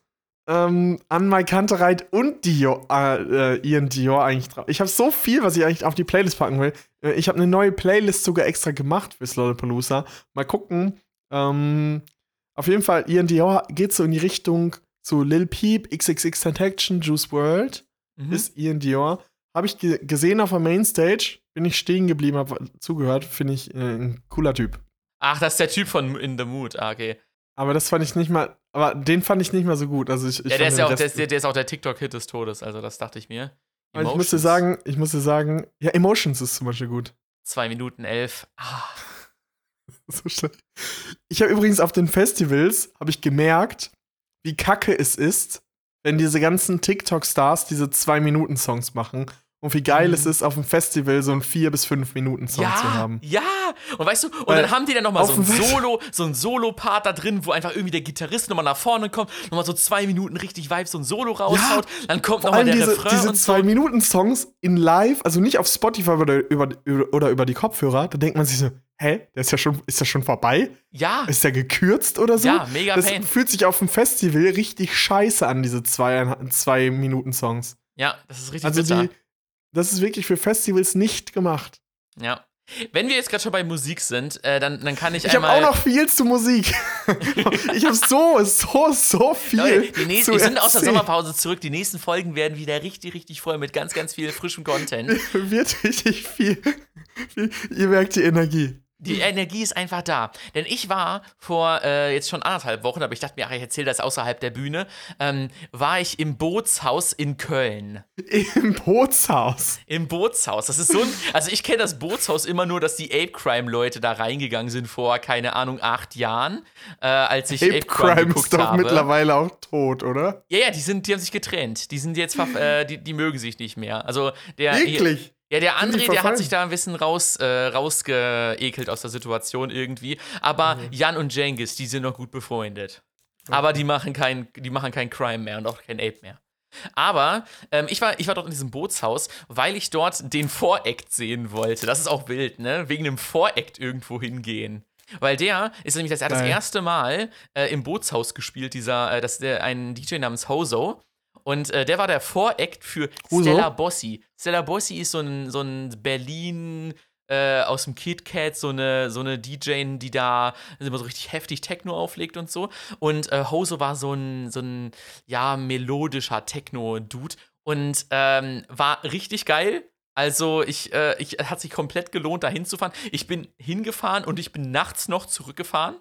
ähm, Annemai Kantereit und Dior, äh, äh, Ian Dior eigentlich drauf. Ich habe so viel, was ich eigentlich auf die Playlist packen will. Äh, ich habe eine neue Playlist sogar extra gemacht fürs Lollapalooza. Mal gucken. Ähm, auf jeden Fall, Ian Dior geht so in die Richtung zu Lil Peep, XXX Tentaction, Juice World. Mhm. Ist Ian Dior. Habe ich ge gesehen auf der Mainstage, bin ich stehen geblieben, habe zugehört, finde ich äh, ein cooler Typ.
Ach, das ist der Typ von In the Mood, ah, okay.
Aber das fand ich nicht mal, aber den fand ich nicht mal so gut. Also ich, ich
ja, der ist ja auch, der, der, ist auch der TikTok-Hit des Todes, also das dachte ich mir.
Emotions. Ich musste sagen, ich musste sagen, ja, Emotions ist zum Beispiel gut.
Zwei Minuten elf. Ah.
so schlecht. Ich habe übrigens auf den Festivals habe ich gemerkt, wie kacke es ist, wenn diese ganzen TikTok-Stars diese zwei Minuten Songs machen und wie geil mhm. es ist, auf dem Festival so einen vier bis fünf Minuten Song
ja,
zu haben.
Ja, und weißt du, und Weil dann haben die dann noch mal so ein Solo, so ein Solo-Part da drin, wo einfach irgendwie der Gitarrist nochmal nach vorne kommt, nochmal so zwei Minuten richtig Vibes so ein Solo raushaut, ja, dann kommt nochmal der
diese,
Refrain
diese zwei Minuten Songs in Live, also nicht auf Spotify oder über, oder über die Kopfhörer, da denkt man sich so, hä, der ist ja schon, ist das schon vorbei?
Ja.
Ist der gekürzt oder so?
Ja, mega
Das
pain.
fühlt sich auf dem Festival richtig scheiße an, diese zwei, zwei Minuten Songs.
Ja, das ist richtig
Also
bitter.
die das ist wirklich für Festivals nicht gemacht.
Ja. Wenn wir jetzt gerade schon bei Musik sind, äh, dann, dann kann ich,
ich
einmal.
Ich habe auch noch viel zu Musik. ich habe so, so, so viel.
Leute, die nächsten, wir sind aus der Sommerpause zurück. Die nächsten Folgen werden wieder richtig, richtig voll mit ganz, ganz viel frischem Content.
Wird richtig viel. Ihr merkt die Energie.
Die Energie ist einfach da. Denn ich war vor äh, jetzt schon anderthalb Wochen, aber ich dachte mir, ach, ich erzähle das außerhalb der Bühne, ähm, war ich im Bootshaus in Köln.
Im Bootshaus?
Im Bootshaus. Das ist so ein. Also, ich kenne das Bootshaus immer nur, dass die Ape Crime-Leute da reingegangen sind vor, keine Ahnung, acht Jahren, äh, als ich Ape, Ape Crime, Crime ist doch habe.
mittlerweile auch tot, oder?
Ja, ja, die, sind, die haben sich getrennt. Die sind jetzt, äh, die, die mögen sich nicht mehr. Also, der.
Wirklich?
Ja, der André, der hat sich da ein bisschen raus, äh, rausgeekelt aus der Situation irgendwie. Aber mhm. Jan und Jengis, die sind noch gut befreundet. Okay. Aber die machen, kein, die machen kein Crime mehr und auch kein Ape mehr. Aber ähm, ich, war, ich war dort in diesem Bootshaus, weil ich dort den Voreact sehen wollte. Das ist auch wild, ne? Wegen dem Voreact irgendwo hingehen. Weil der ist nämlich das, er hat das erste Mal äh, im Bootshaus gespielt, dieser, äh, das, der, ein DJ namens Hozo. Und äh, der war der Voract für Uso? Stella Bossi. Stella Bossi ist so ein, so ein Berlin äh, aus dem KitKat, so eine, so eine DJ, die da immer so richtig heftig Techno auflegt und so. Und äh, Hoso war so ein, so ein, ja, melodischer Techno-Dude und ähm, war richtig geil. Also ich, äh, ich hat sich komplett gelohnt, da hinzufahren. Ich bin hingefahren und ich bin nachts noch zurückgefahren.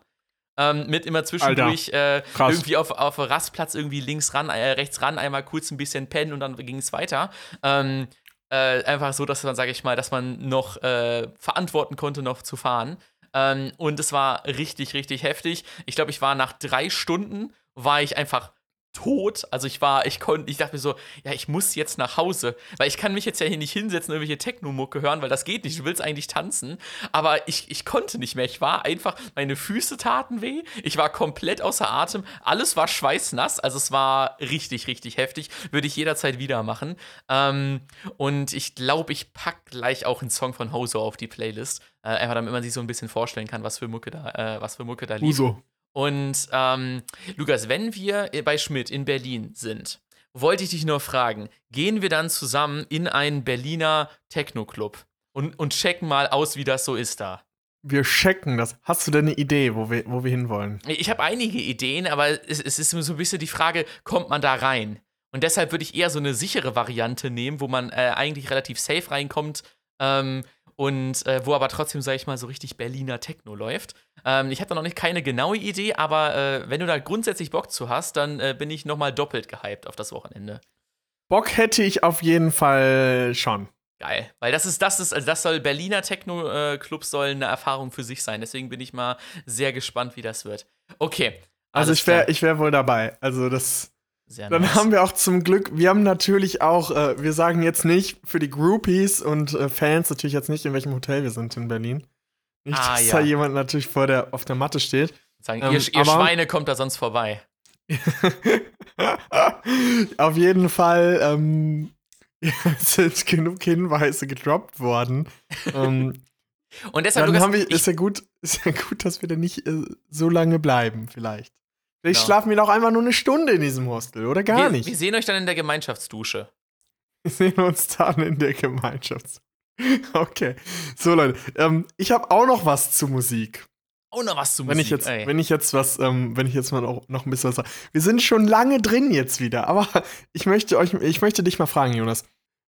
Ähm, mit immer zwischendurch äh, irgendwie auf, auf Rastplatz irgendwie links ran, äh, rechts ran, einmal kurz ein bisschen pennen und dann ging es weiter. Ähm, äh, einfach so, dass man, sage ich mal, dass man noch äh, verantworten konnte, noch zu fahren. Ähm, und es war richtig, richtig heftig. Ich glaube, ich war nach drei Stunden, war ich einfach tot. Also ich war, ich konnte, ich dachte mir so, ja, ich muss jetzt nach Hause, weil ich kann mich jetzt ja hier nicht hinsetzen und irgendwelche Techno-Mucke hören, weil das geht nicht. Du willst eigentlich tanzen, aber ich, ich konnte nicht mehr. Ich war einfach, meine Füße taten weh. Ich war komplett außer Atem. Alles war schweißnass. Also es war richtig, richtig heftig. Würde ich jederzeit wieder machen. Ähm, und ich glaube, ich packe gleich auch einen Song von Hoso auf die Playlist. Äh, einfach damit man sich so ein bisschen vorstellen kann, was für Mucke da, äh, was für Mucke da liegt. Huso. Und ähm, Lukas, wenn wir bei Schmidt in Berlin sind, wollte ich dich nur fragen, gehen wir dann zusammen in einen Berliner Techno-Club und, und checken mal aus, wie das so ist da?
Wir checken das. Hast du denn eine Idee, wo wir, wo wir hinwollen?
Ich habe einige Ideen, aber es, es ist so ein bisschen die Frage, kommt man da rein? Und deshalb würde ich eher so eine sichere Variante nehmen, wo man äh, eigentlich relativ safe reinkommt. Ähm, und äh, wo aber trotzdem, sag ich mal, so richtig Berliner Techno läuft. Ähm, ich habe da noch nicht keine genaue Idee, aber äh, wenn du da grundsätzlich Bock zu hast, dann äh, bin ich noch mal doppelt gehypt auf das Wochenende.
Bock hätte ich auf jeden Fall schon.
Geil, weil das ist, das ist, also das soll Berliner Techno-Clubs sollen eine Erfahrung für sich sein. Deswegen bin ich mal sehr gespannt, wie das wird. Okay.
Also ich wäre, ich wäre wohl dabei. Also das sehr Dann nice. haben wir auch zum Glück, wir haben natürlich auch, äh, wir sagen jetzt nicht für die Groupies und äh, Fans natürlich jetzt nicht, in welchem Hotel wir sind in Berlin. Nicht, ah, dass ja. da jemand natürlich vor der, auf der Matte steht.
Sagen, ähm, ihr, ihr Schweine kommt da sonst vorbei.
auf jeden Fall ähm, sind genug Hinweise gedroppt worden. ähm, und deshalb, dann haben wir, ist ja gut, ist ja gut, dass wir da nicht äh, so lange bleiben, vielleicht. Vielleicht genau. schlafen wir noch einfach nur eine Stunde in diesem Hostel oder gar
wir,
nicht.
Wir sehen euch dann in der Gemeinschaftsdusche.
Wir sehen uns dann in der Gemeinschaftsdusche. Okay. So, Leute. Ähm, ich habe auch noch was zu Musik.
Auch noch was zu
Musik. Wenn ich jetzt, wenn ich jetzt was, ähm, wenn ich jetzt mal noch, noch ein bisschen was sage. Wir sind schon lange drin jetzt wieder, aber ich möchte euch, ich möchte dich mal fragen, Jonas.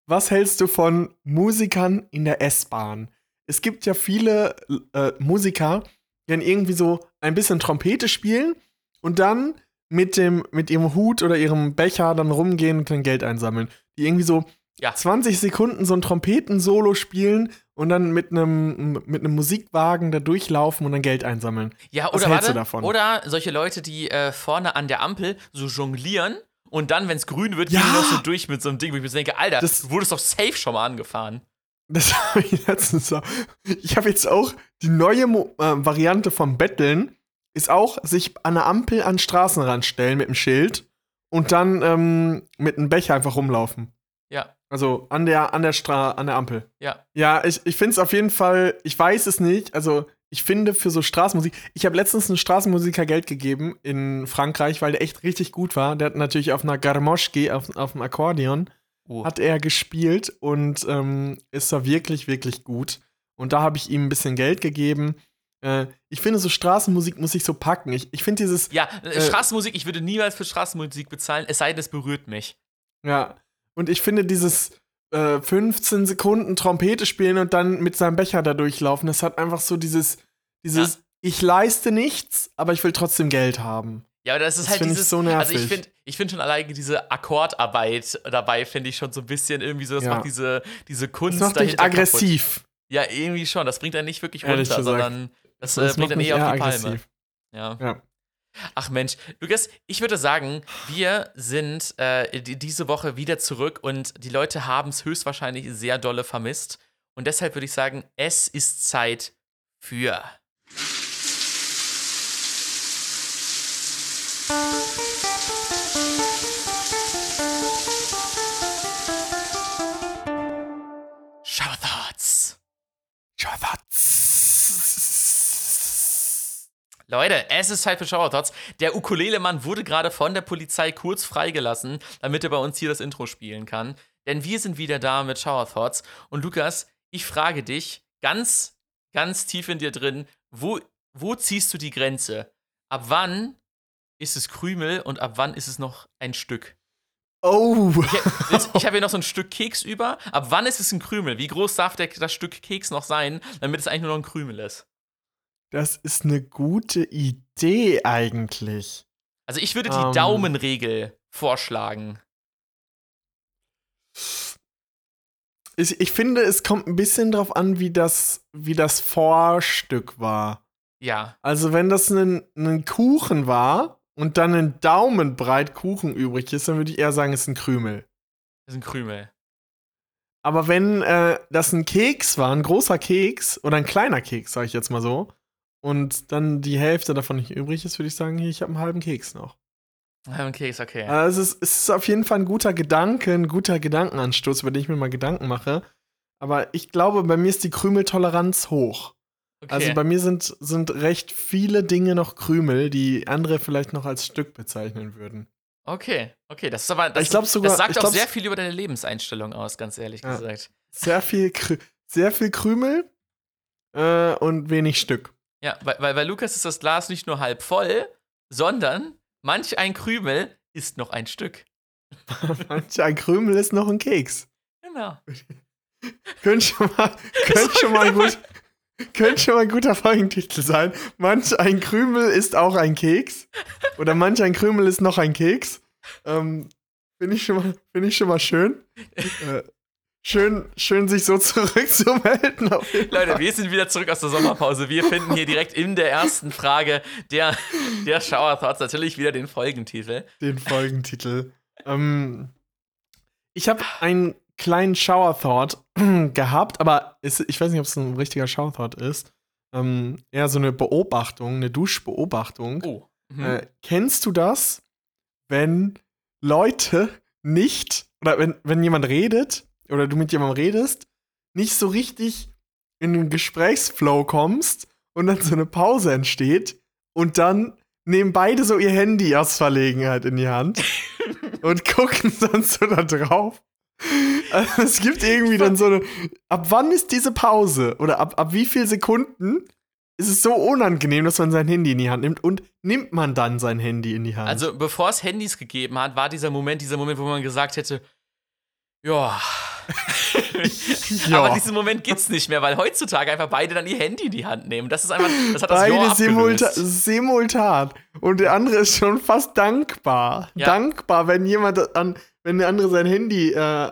Was hältst du von Musikern in der S-Bahn? Es gibt ja viele äh, Musiker, die dann irgendwie so ein bisschen Trompete spielen und dann mit dem mit ihrem Hut oder ihrem Becher dann rumgehen und dann Geld einsammeln. Die irgendwie so ja. 20 Sekunden so ein Trompeten-Solo spielen und dann mit einem mit einem Musikwagen da durchlaufen und dann Geld einsammeln.
Ja, oder Was hältst warte, du davon? Oder solche Leute, die äh, vorne an der Ampel so jonglieren und dann, wenn es grün wird, ja. gehen noch so durch mit so einem Ding, wo ich mir denke, Alter, das, du wurdest doch safe schon mal angefahren.
Das habe ich letztens auch. Ich habe jetzt auch die neue Mo äh, Variante vom Betteln ist auch sich an der Ampel an den Straßenrand stellen mit dem Schild und dann ähm, mit einem Becher einfach rumlaufen.
Ja.
Also an der, an der, Stra an der Ampel.
Ja.
Ja, ich, ich finde es auf jeden Fall, ich weiß es nicht, also ich finde für so Straßenmusik, ich habe letztens einem Straßenmusiker Geld gegeben in Frankreich, weil der echt richtig gut war. Der hat natürlich auf einer Garmoschke, auf, auf dem Akkordeon, oh. hat er gespielt und ähm, ist da wirklich, wirklich gut. Und da habe ich ihm ein bisschen Geld gegeben. Äh, ich finde, so Straßenmusik muss ich so packen. Ich, ich finde dieses.
Ja, äh, äh, Straßenmusik, ich würde niemals für Straßenmusik bezahlen, es sei denn, es berührt mich.
Ja. Und ich finde dieses äh, 15 Sekunden Trompete spielen und dann mit seinem Becher da durchlaufen, das hat einfach so dieses, dieses, ja. ich leiste nichts, aber ich will trotzdem Geld haben.
Ja, aber das ist das halt dieses. Ich so nervig. Also ich finde ich find schon alleine diese Akkordarbeit dabei, finde ich schon so ein bisschen irgendwie so, das ja. macht diese, diese Kunst.
Das macht dich aggressiv.
Kaputt. Ja, irgendwie schon. Das bringt einen nicht wirklich runter, sondern das, das äh, bringt dann eher auf die Palme. Ja. ja. Ach Mensch, Lukas, ich würde sagen, wir sind äh, diese Woche wieder zurück und die Leute haben es höchstwahrscheinlich sehr dolle vermisst. Und deshalb würde ich sagen, es ist Zeit für. Shower Thoughts. Shower Thoughts. Leute, es ist Zeit für Shower Der Ukulele-Mann wurde gerade von der Polizei kurz freigelassen, damit er bei uns hier das Intro spielen kann. Denn wir sind wieder da mit Shower Thoughts. Und Lukas, ich frage dich ganz, ganz tief in dir drin, wo, wo ziehst du die Grenze? Ab wann ist es Krümel und ab wann ist es noch ein Stück?
Oh.
Ich, ich habe hier noch so ein Stück Keks über. Ab wann ist es ein Krümel? Wie groß darf der, das Stück Keks noch sein, damit es eigentlich nur noch ein Krümel ist?
Das ist eine gute Idee eigentlich.
Also ich würde die
Ähm.
Daumenregel vorschlagen.
Ich, ich finde, es kommt ein bisschen drauf an, wie das, wie das Vorstück war.
Ja.
Also, wenn das ein, ein Kuchen war und dann ein Daumenbreit Kuchen übrig ist, dann würde ich eher sagen, es ist ein Krümel.
Das ist ein Krümel.
Aber wenn äh, das ein Keks war, ein großer Keks oder ein kleiner Keks, sage ich jetzt mal so, und dann die Hälfte davon nicht übrig ist, würde ich sagen, hier, ich habe einen halben Keks noch.
Okay, ist okay.
Also es ist, es ist auf jeden Fall ein guter Gedanke, ein guter Gedankenanstoß, über den ich mir mal Gedanken mache. Aber ich glaube, bei mir ist die Krümeltoleranz hoch.
okay.
Also bei mir sind, sind recht viele Dinge noch Krümel, die andere vielleicht noch als Stück bezeichnen würden.
okay, okay. Das ist aber. Das,
Ich sogar-
das sagt
ich
auch sehr viel über deine Lebenseinstellung aus, ganz ehrlich
Ja.
gesagt.
Sehr viel, Krü sehr viel Krümel äh, und wenig Stück.
Ja, weil, weil bei Lukas ist das Glas nicht nur halb voll, sondern manch ein Krümel ist noch ein Stück.
Manch ein Krümel ist noch ein Keks.
Genau.
Könnte schon mal, könnte schon mal gut, könnte schon mal ein guter Folgentitel sein. Manch ein Krümel ist auch ein Keks. Oder manch ein Krümel ist noch ein Keks. Ähm, Finde ich, schon mal- find ich schon mal schön. Äh, schön. Schön, sich so zurückzumelden.
Leute, wir sind wieder zurück aus der Sommerpause. Wir finden hier direkt in der ersten Frage der, der Shower Thoughts natürlich wieder den Folgentitel.
Den Folgentitel. Ähm, ich habe einen kleinen Shower Thought gehabt, aber es, ich weiß nicht, ob es ein richtiger Shower Thought ist. Ähm, eher so eine Beobachtung, eine Duschbeobachtung.
Oh. Mhm.
Äh, kennst du das, wenn Leute nicht, oder wenn, wenn jemand redet, oder du mit jemandem redest, nicht so richtig in den Gesprächsflow kommst und dann so eine Pause entsteht und dann nehmen beide so ihr Handy aus Verlegenheit in die Hand und gucken dann so da drauf. Also es gibt irgendwie dann so eine. Ab wann ist diese Pause? Oder ab, ab wie viel Sekunden ist es so unangenehm, dass man sein Handy in die Hand nimmt und nimmt man dann sein Handy in die Hand?
Also, bevor es Handys gegeben hat, war dieser Moment, dieser Moment, wo man gesagt hätte, ja.
Ja.
Aber diesen Moment gibt's nicht mehr, weil heutzutage einfach beide dann ihr Handy in die Hand nehmen. Das ist einfach, das hat das
Beide
Jahr
simulta
abgelöst.
simultan. Und der andere ist schon fast dankbar.
Ja.
Dankbar, wenn jemand an, wenn der andere sein Handy äh,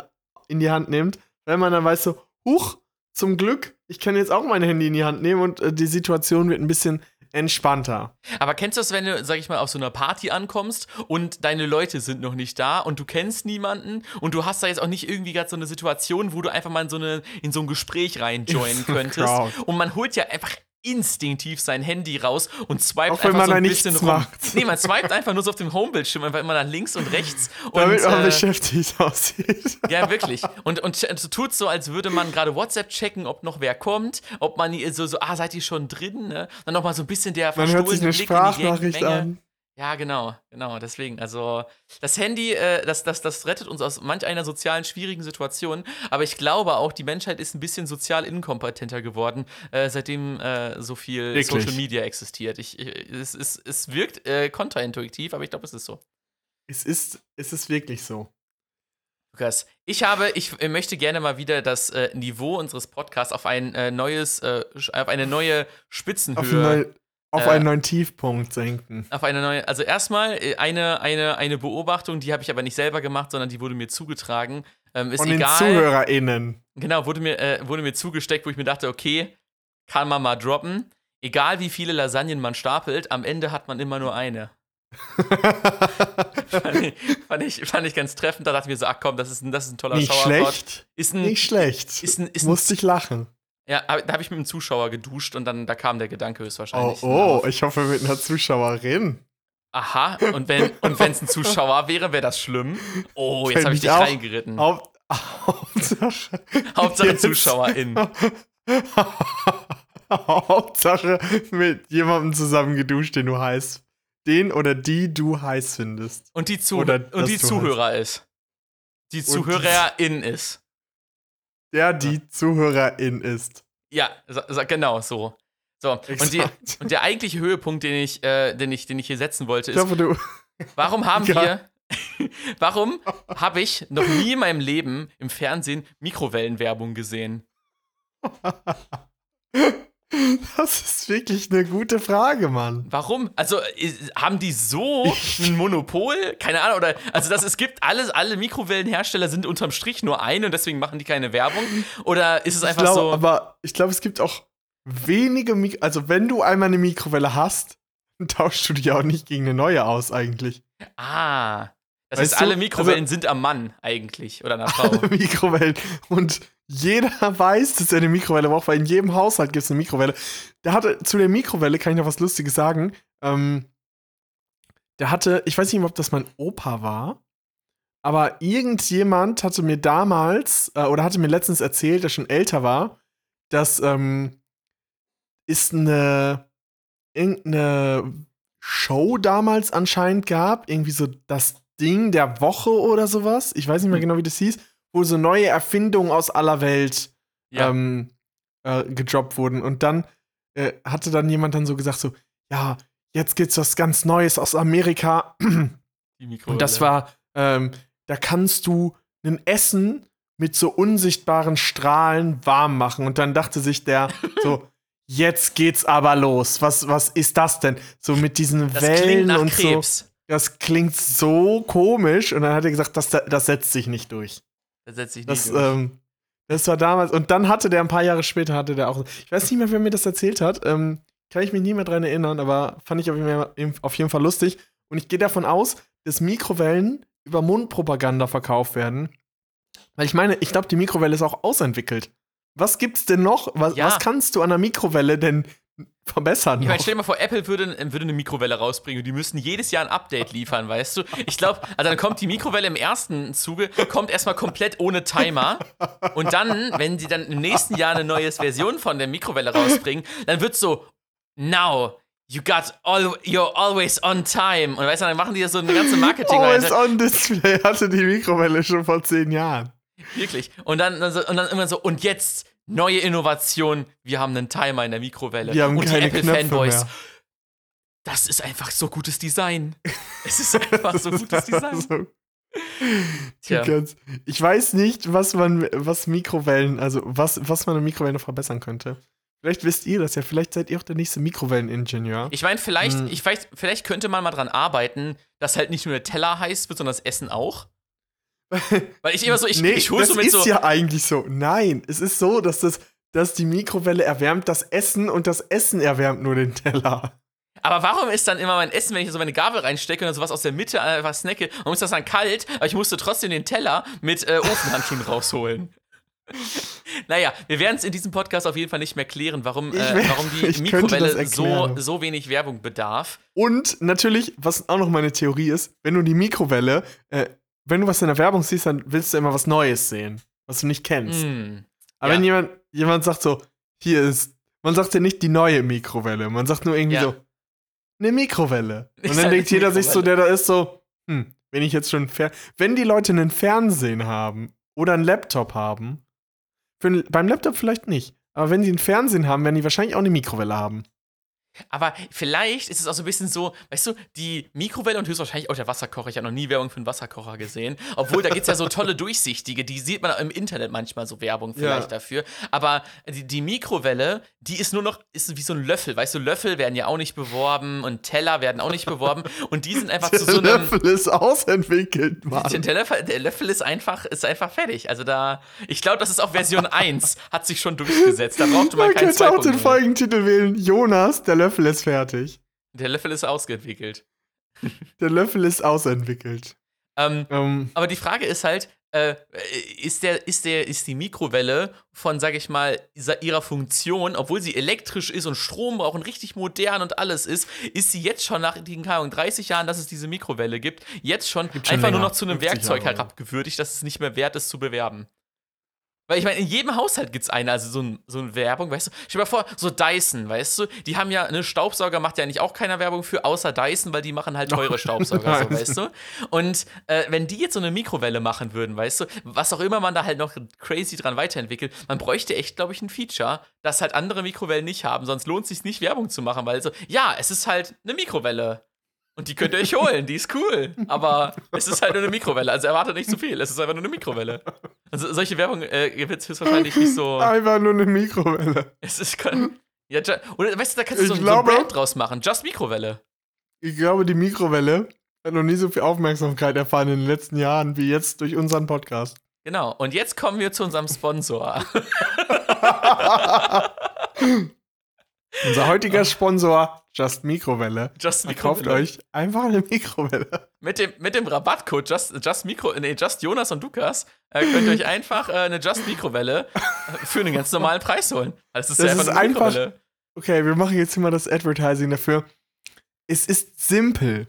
in die Hand nimmt, wenn man dann weiß so, huch, zum Glück, ich kann jetzt auch mein Handy in die Hand nehmen und äh, die Situation wird ein bisschen entspannter.
Aber kennst du das, wenn du, sag ich mal, auf so einer Party ankommst und deine Leute sind noch nicht da und du kennst niemanden und du hast da jetzt auch nicht irgendwie gerade so eine Situation, wo du einfach mal in so, eine, in so ein Gespräch reinjoinen könntest. Und man holt ja einfach instinktiv sein Handy raus und swipet
Auch
einfach
man
so ein bisschen rum.
macht.
Nee, man swipet einfach nur so auf dem Homebildschirm, einfach immer nach links und rechts. Und,
Damit man
äh,
beschäftigt aussieht.
ja, wirklich. Und, und so tut so, als würde man gerade WhatsApp checken, ob noch wer kommt, ob man so, so ah, seid ihr schon drin? Ne? Dann noch mal so ein bisschen der
Man hört sich eine
Blick in die
Sprachnachricht
Menge.
an.
Ja, genau, genau. Deswegen, also das Handy, äh, das, das, das rettet uns aus manch einer sozialen schwierigen Situation. Aber ich glaube auch, die Menschheit ist ein bisschen sozial inkompetenter geworden, äh, seitdem äh, so viel
Wirklich?
Social Media existiert. Ich, ich, es, es, es wirkt äh, kontraintuitiv, aber ich glaube, es ist so.
Es ist, es ist wirklich so.
Lukas, ich habe, ich äh, möchte gerne mal wieder das äh, Niveau unseres Podcasts auf ein äh, neues, äh, auf eine neue Spitzenhöhe.
Auf, einen neuen, auf
Äh,
einen neuen Tiefpunkt senken.
Auf eine neue, also erstmal äh, eine, eine, eine Beobachtung, die habe ich aber nicht selber gemacht, sondern die wurde mir zugetragen. Ähm, ist
Von den
egal.
ZuhörerInnen.
Genau, wurde mir, äh, wurde mir zugesteckt, wo ich mir dachte, okay, kann man mal droppen. Egal wie viele Lasagnen man stapelt, am Ende hat man immer nur eine. fand, ich, fand, ich, fand ich ganz treffend. Da dachte ich mir so, ach komm, das ist ein, das ist ein toller
Nicht schlecht.
Ist ein,
Nicht schlecht.
ist ein, ist
Musste ich lachen.
Ja, da habe ich mit einem Zuschauer geduscht und dann da kam der Gedanke
Oh,
höchstwahrscheinlich.
oh,
auf.
ich hoffe mit einer Zuschauerin.
Aha, und wenn und es ein Zuschauer wäre, wäre das schlimm. Oh, jetzt habe ich
ich
dich
auch.
reingeritten.
Haupt, Hauptsache.
Hauptsache
jetzt-
ZuschauerIn.
Hauptsache mit jemandem zusammen geduscht, den du heiß. Den oder die du heiß findest.
Und die, Zuh
Oder
und die Zuhörer ist. Die
die-
Zuhörerin ist.
Der die Zuhörerin ist.
Ja, sa- sa- genau so. So, und, die, und der eigentliche Höhepunkt, den ich, äh, den, ich, den ich hier setzen wollte,
Ich
ist,
hoffe, du.
warum haben wir, Warum habe ich noch nie in meinem Leben im Fernsehen Mikrowellenwerbung gesehen?
Das ist wirklich eine gute Frage, Mann.
Warum? Also haben die so ein Monopol? Keine Ahnung. Oder also das, es gibt alles, alle Mikrowellenhersteller sind unterm Strich nur ein und deswegen machen die keine Werbung. Oder ist es einfach
ich glaub,
so?
Aber ich glaube, es gibt auch wenige, Mik also wenn du einmal eine Mikrowelle hast, tauschst du die auch nicht gegen eine neue aus eigentlich.
Ah. Das
Weißt
heißt,
du,
alle Mikrowellen
also-
sind am Mann eigentlich oder einer Frau.
Alle Mikrowellen. Und jeder weiß, dass er eine Mikrowelle braucht, weil in jedem Haushalt gibt es eine Mikrowelle. Der hatte, zu der Mikrowelle kann ich noch was Lustiges sagen. Ähm, der hatte, ich weiß nicht mehr, ob das mein Opa war, aber irgendjemand hatte mir damals, äh, oder hatte mir letztens erzählt, der schon älter war, dass ähm, ist eine irgendeine Show damals anscheinend gab, irgendwie so das Ding der Woche oder sowas. Ich weiß nicht mehr
Hm.
genau, wie das hieß, wo so neue Erfindungen aus aller Welt
Ja.
ähm, äh, gedroppt wurden. Und dann äh, hatte dann jemand dann so gesagt: so, ja, jetzt gibt's was ganz Neues aus Amerika. Und das war, ähm, da kannst du ein Essen mit so unsichtbaren Strahlen warm machen. Und dann dachte sich der so, jetzt geht's aber los. Was, was ist das denn? So mit diesen
das
Wellen und so.
Krebs.
Das klingt so komisch. Und dann hat er gesagt, das, das setzt sich nicht durch.
Das setzt sich
Das,
nicht durch.
ähm, das war damals. Und dann hatte der ein paar Jahre später, hatte der auch. Ich weiß nicht mehr, wer mir das erzählt hat. Ähm, kann ich mich nie mehr dran erinnern, aber fand ich auf jeden Fall, auf jeden Fall lustig. Und ich gehe davon aus, dass Mikrowellen über Mundpropaganda verkauft werden. Weil ich meine, ich glaube, die Mikrowelle ist auch ausentwickelt. Was gibt's denn noch? Was,
Ja.
was kannst du an der Mikrowelle denn verbessern?
Ich meine, stell dir mal vor, Apple würde, würde eine Mikrowelle rausbringen und die müssten jedes Jahr ein Update liefern, weißt du? Ich glaube, also dann kommt die Mikrowelle im ersten Zuge, kommt erstmal komplett ohne Timer und dann, wenn sie dann im nächsten Jahr eine neue Version von der Mikrowelle rausbringen, dann wird so, now, you got all, you're always on time. Und weißt du, dann machen die da so eine ganze marketing
Always on Display hatte die Mikrowelle schon vor zehn Jahren.
Wirklich. Und dann, dann so, und dann immer so, und jetzt neue Innovation, wir haben einen Timer in der Mikrowelle.
Wir haben
und
keine
die
Knöpfe
Apple-Fanboys,
mehr.
das ist einfach so gutes Design. Es ist einfach so gutes Design.
So.
Tja.
Ich weiß nicht, was man, was Mikrowellen, also was, was man an Mikrowellen noch verbessern könnte. Vielleicht wisst ihr das ja, vielleicht seid ihr auch der nächste Mikrowelleningenieur.
Ich meine, vielleicht,
Hm.
ich vielleicht, vielleicht könnte man mal dran arbeiten, dass halt nicht nur der Teller heiß wird, sondern das Essen auch. Weil ich immer so, ich,
nee,
ich hole
das
so mit
ist
so.
ja eigentlich so. Nein, es ist so, dass, das, dass die Mikrowelle erwärmt das Essen und das Essen erwärmt nur den Teller.
Aber warum ist dann immer mein Essen, wenn ich so meine Gabel reinstecke und dann sowas aus der Mitte einfach snacke, warum ist das dann kalt? Aber ich musste trotzdem den Teller mit äh, Ofenhandschuhen rausholen. naja, wir werden es in diesem Podcast auf jeden Fall nicht mehr klären, warum, äh, warum die
das
Mikrowelle so, so wenig Werbung bedarf.
Und natürlich, was auch noch meine Theorie ist, wenn du die Mikrowelle, äh, wenn du was in der Werbung siehst, dann willst du immer was Neues sehen, was du nicht kennst.
Mm.
Aber
Ja.
wenn jemand, jemand sagt so, hier ist, man sagt ja nicht die neue Mikrowelle, man sagt nur irgendwie
Ja.
so, eine Mikrowelle.
Ist
Und dann denkt jeder sich so, der da ist so, hm, wenn ich jetzt schon, wenn die Leute einen Fernsehen haben oder einen Laptop haben, für beim Laptop vielleicht nicht, aber wenn sie einen Fernsehen haben, werden die wahrscheinlich auch eine Mikrowelle haben.
Aber vielleicht ist es auch so ein bisschen so, weißt du, die Mikrowelle und höchstwahrscheinlich auch der Wasserkocher. Ich habe noch nie Werbung für einen Wasserkocher gesehen. Obwohl, da gibt es ja so tolle durchsichtige, die sieht man im Internet manchmal so Werbung vielleicht
Ja.
dafür. Aber die, die Mikrowelle, die ist nur noch, ist wie so ein Löffel. Weißt du, Löffel werden ja auch nicht beworben und Teller werden auch nicht beworben. Und die sind einfach zu
Der
so einem.
Löffel ist ausentwickelt,
Der,
Mann.
der, Löffel, der Löffel ist einfach, ist einfach fertig. Also da, ich glaube, das ist auch Version 1, hat sich schon durchgesetzt. Da brauchte man
Man
keinen
könnte auch den
2.0.
Folgentitel wählen, Jonas, der Löffel ist fertig.
Der Löffel ist ausgeentwickelt.
Der Löffel ist ausentwickelt.
Ähm,
Ähm,
Aber die Frage ist halt, äh, ist, der, ist, der, ist die Mikrowelle von, sag ich mal, ihrer Funktion, obwohl sie elektrisch ist und Strom braucht und richtig modern und alles ist, ist sie jetzt schon nach den keine Ahnung, 30 Jahren, dass es diese Mikrowelle gibt, jetzt schon
schon
einfach nur
länger,
noch zu einem
50
Werkzeug herabgewürdigt, dass es nicht mehr wert ist zu bewerben. Weil ich meine, in jedem Haushalt gibt es eine, also so, ein, so eine Werbung, weißt du? Stell dir mal vor, so Dyson, weißt du? Die haben ja, eine Staubsauger macht ja eigentlich auch keiner Werbung für, außer Dyson, weil die machen halt teure Staubsauger, so, weißt du? Und äh, wenn die jetzt so eine Mikrowelle machen würden, weißt du, was auch immer man da halt noch crazy dran weiterentwickelt, man bräuchte echt, glaube ich, ein Feature, das halt andere Mikrowellen nicht haben, sonst lohnt es sich nicht, Werbung zu machen, weil so, ja, es ist halt eine Mikrowelle. Und die könnt ihr euch holen, die ist cool. Aber es ist halt nur eine Mikrowelle. Also erwartet nicht zu viel. Es ist einfach nur eine Mikrowelle. Also solche Werbung äh, wird es wahrscheinlich nicht so.
Einfach nur eine Mikrowelle.
Es ist. Ja, oder weißt du, da kannst du so,
glaube,
so ein Brand draus machen. Just Mikrowelle.
Ich glaube, die Mikrowelle hat noch nie so viel Aufmerksamkeit erfahren in den letzten Jahren wie jetzt durch unseren Podcast.
Genau. Und jetzt kommen wir zu unserem Sponsor.
Unser heutiger Sponsor, Just Mikrowelle.
Just Mikrowelle.
Kauft euch einfach eine Mikrowelle.
Mit dem, mit dem Rabattcode Just, Just Mikro, nee, Just Jonas und Lukas äh, könnt ihr euch einfach äh, eine Just Mikrowelle äh, für einen ganz normalen Preis holen. Also
das ist, das ja einfach ist eine Mikrowelle. Einfach, okay, wir machen jetzt immer das Advertising dafür. Es ist simpel,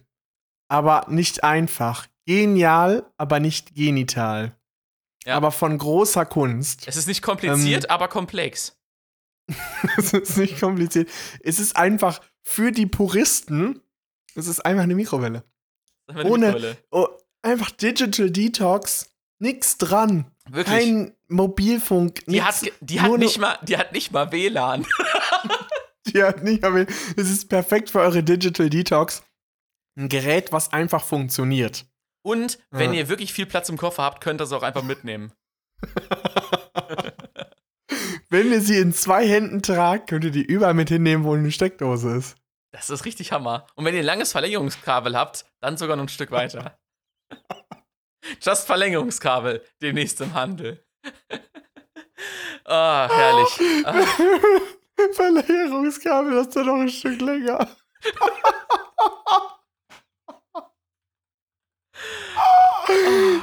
aber nicht einfach. Genial, aber nicht genital. Ja. Aber von großer Kunst.
Es ist nicht kompliziert, ähm, aber komplex.
es ist nicht kompliziert. Es ist einfach für die Puristen, es ist einfach eine Mikrowelle. Eine Ohne Mikrowelle. Oh, einfach Digital Detox, nix dran. Wirklich? Kein Mobilfunk.
Die, nix, hat, die, hat nicht mal, die hat nicht mal WLAN.
die hat nicht mal WLAN. Es ist perfekt für eure Digital Detox. Ein Gerät, was einfach funktioniert.
Und wenn ja. ihr wirklich viel Platz im Koffer habt, könnt ihr es auch einfach mitnehmen.
wenn ihr sie in zwei Händen tragt, könnt ihr die überall mit hinnehmen, wo eine Steckdose ist.
Das ist richtig Hammer. Und wenn ihr ein langes Verlängerungskabel habt, dann sogar noch ein Stück weiter. Just Verlängerungskabel, demnächst im Handel. Ah, oh, herrlich. Ah.
Verlängerungskabel, das ist ja noch ein Stück länger.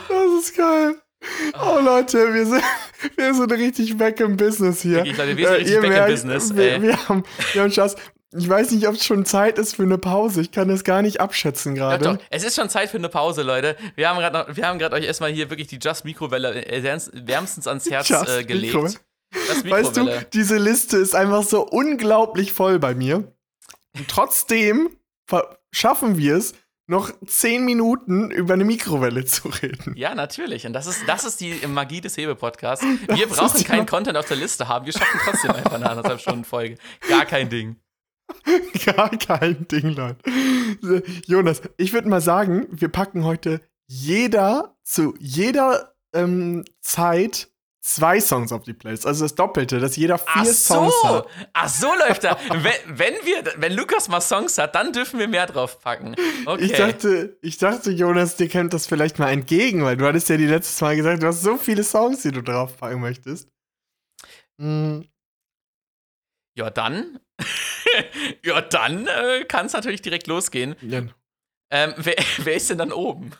das ist geil. Oh Leute, wir sind, wir sind richtig back im Business hier.
Ich Leute, wir sind äh, richtig back merkt, im Business.
Wir, wir, haben, wir haben Spaß. Ich weiß nicht, ob es schon Zeit ist für eine Pause. Ich kann das gar nicht abschätzen gerade.
Doch, doch, es ist schon Zeit für eine Pause, Leute. Wir haben gerade euch erstmal hier wirklich die Just Mikrowelle äh, wärmstens ans Herz äh, gelegt.
Weißt du, diese Liste ist einfach so unglaublich voll bei mir. Und trotzdem schaffen wir es, noch zehn Minuten über eine Mikrowelle zu reden.
Ja, natürlich. Und das ist, das ist die Magie des Hebe-Podcasts. Wir das brauchen keinen Content auf der Liste haben. Wir schaffen trotzdem einfach eine anderthalb Stunden Folge. Gar kein Ding.
Gar kein Ding, Leute. Jonas, ich würde mal sagen, wir packen heute jeder zu jeder ähm, Zeit zwei Songs auf die Playlist. Also das Doppelte, dass jeder vier Ach so. Songs hat.
Ach so läuft das. wenn, wenn, wir, wenn Lukas mal Songs hat, dann dürfen wir mehr drauf packen. Okay.
Ich dachte, ich dachte, Jonas, dir kennt das vielleicht mal entgegen, weil du hattest ja die letztes Mal gesagt, du hast so viele Songs, die du draufpacken möchtest.
Hm. Ja, dann. ja, dann äh, kann es natürlich direkt losgehen. Ja. Ähm, wer, wer, ist denn dann oben?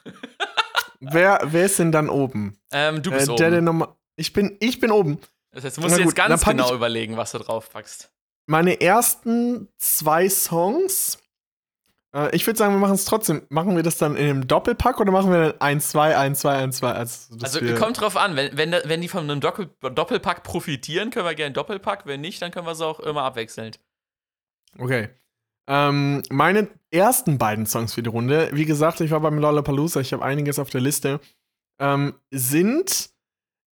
wer, wer ist denn dann oben?
Ähm, du bist
äh,
oben.
Der, der Nummer ich bin, ich bin oben.
Das heißt, du musst jetzt ganz genau überlegen, was du draufpackst.
Meine ersten zwei Songs. Äh, ich würde sagen, wir machen es trotzdem. Machen wir das dann in einem Doppelpack oder machen wir dann 1, 2, 1, 2, 1, 2?
Also, also kommt drauf an. Wenn, wenn, wenn die von einem Doppel Doppelpack profitieren, können wir gerne Doppelpack. Wenn nicht, dann können wir es auch immer abwechselnd.
Okay. Ähm, meine ersten beiden Songs für die Runde, wie gesagt, ich war beim Lollapalooza, ich habe einiges auf der Liste, ähm, sind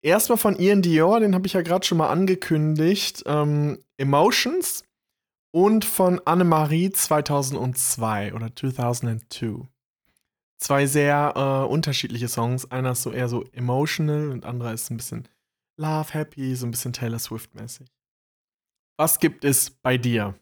Erstmal von Ian Dior, den habe ich ja gerade schon mal angekündigt. Ähm, Emotions und von Annemarie 2002 oder 2002. Zwei sehr äh, unterschiedliche Songs. Einer ist so eher so emotional und anderer ist ein bisschen love, happy, so ein bisschen Taylor Swift-mäßig. Was gibt es bei dir?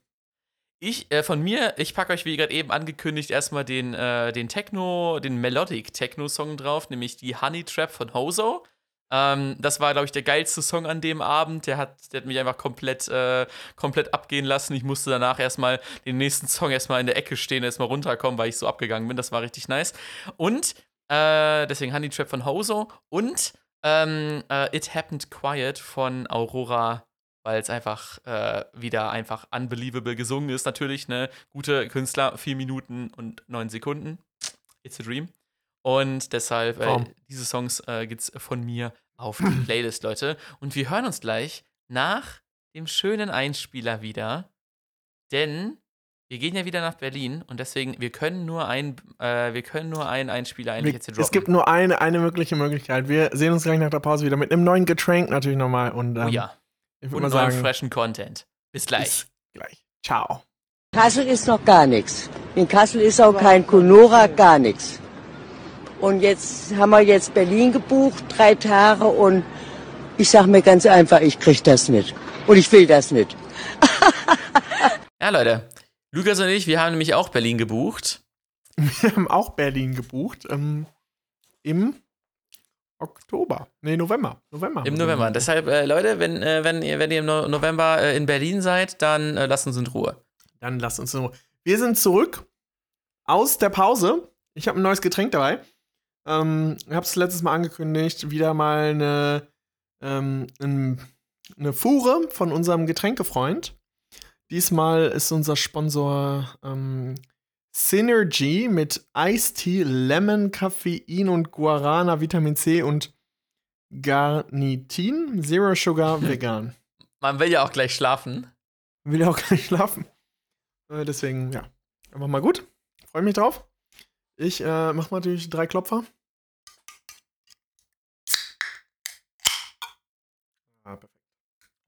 Ich, äh, von mir, ich packe euch, wie gerade eben angekündigt, erstmal den, äh, den Techno, den Melodic Techno-Song drauf, nämlich die Honey Trap von Hozo. Ähm, das war, glaube ich, der geilste Song an dem Abend. Der hat, der hat mich einfach komplett, äh, komplett abgehen lassen. Ich musste danach erstmal den nächsten Song erstmal in der Ecke stehen, erstmal runterkommen, weil ich so abgegangen bin. Das war richtig nice. Und äh, deswegen Honey Trap von Hoso und ähm, äh, It Happened Quiet von Aurora, weil es einfach äh, wieder einfach unbelievable gesungen ist. Natürlich, ne? Gute Künstler, vier Minuten und neun Sekunden. It's a Dream. Und deshalb, äh, diese Songs äh, es von mir auf die Playlist, Leute. Und wir hören uns gleich nach dem schönen Einspieler wieder. Denn wir gehen ja wieder nach Berlin und deswegen, wir können nur ein, äh, wir können nur einen Einspieler eigentlich jetzt
hier droppen. Es gibt nur eine, eine mögliche Möglichkeit. Wir sehen uns gleich nach der Pause wieder mit einem neuen Getränk natürlich nochmal. Und,
oh ähm, oh ja.
Ich und neuen
freshen Content. Bis gleich. Bis
gleich. Ciao.
Kassel ist noch gar nichts. In Kassel ist auch kein Conora, gar nichts. Und jetzt haben wir jetzt Berlin gebucht, drei Tage und ich sag mir ganz einfach, ich krieg das nicht. Und ich will das nicht.
ja, Leute. Lukas und ich, wir haben nämlich auch Berlin gebucht.
Wir haben auch Berlin gebucht. Ähm, Im Oktober. Nee, November. November.
Im November. Deshalb, äh, Leute, wenn, äh, wenn, ihr, wenn ihr im no November äh, in Berlin seid, dann äh, lasst uns in Ruhe.
Dann lasst uns in Ruhe. Wir sind zurück aus der Pause. Ich habe ein neues Getränk dabei. Ähm, ich habe es letztes Mal angekündigt. Wieder mal eine, ähm, eine Fuhre von unserem Getränkefreund. Diesmal ist unser Sponsor ähm, Synergy mit Iced Tea, Lemon, Koffein und Guarana, Vitamin C und Garnitin. Zero Sugar, vegan.
Man will ja auch gleich schlafen.
Man will ja auch gleich schlafen. Äh, deswegen, ja. Einfach mal gut. Freue mich drauf. Ich äh, mache natürlich drei Klopfer.
Ah, perfekt.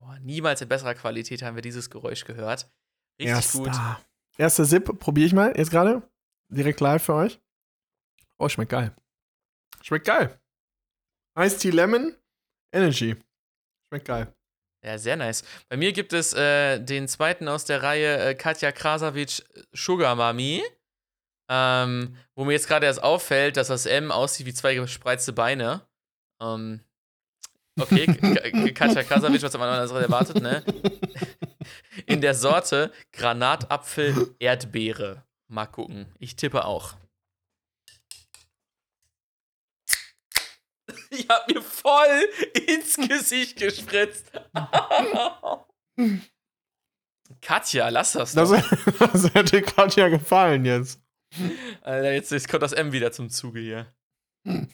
Boah, niemals in besserer Qualität haben wir dieses Geräusch gehört.
Richtig Erster. gut. Erster Sip, probiere ich mal jetzt gerade. Direkt live für euch. Oh, schmeckt geil. Schmeckt geil. Iced Tea Lemon Energy. Schmeckt geil.
Ja, sehr nice. Bei mir gibt es äh, den zweiten aus der Reihe äh, Katja Krasavic Sugar Mami. Ähm, wo mir jetzt gerade erst auffällt, dass das M aussieht wie zwei gespreizte Beine. Ähm, okay, Katja Krasavic, was man anderes erwartet, ne? In der Sorte Granatapfel Erdbeere. Mal gucken. Ich tippe auch. Ich hab mir voll ins Gesicht gespritzt. Katja, lass das
doch. Das, das hätte Katja gefallen jetzt.
Alter, jetzt, jetzt kommt das M wieder zum Zuge hier. Hm,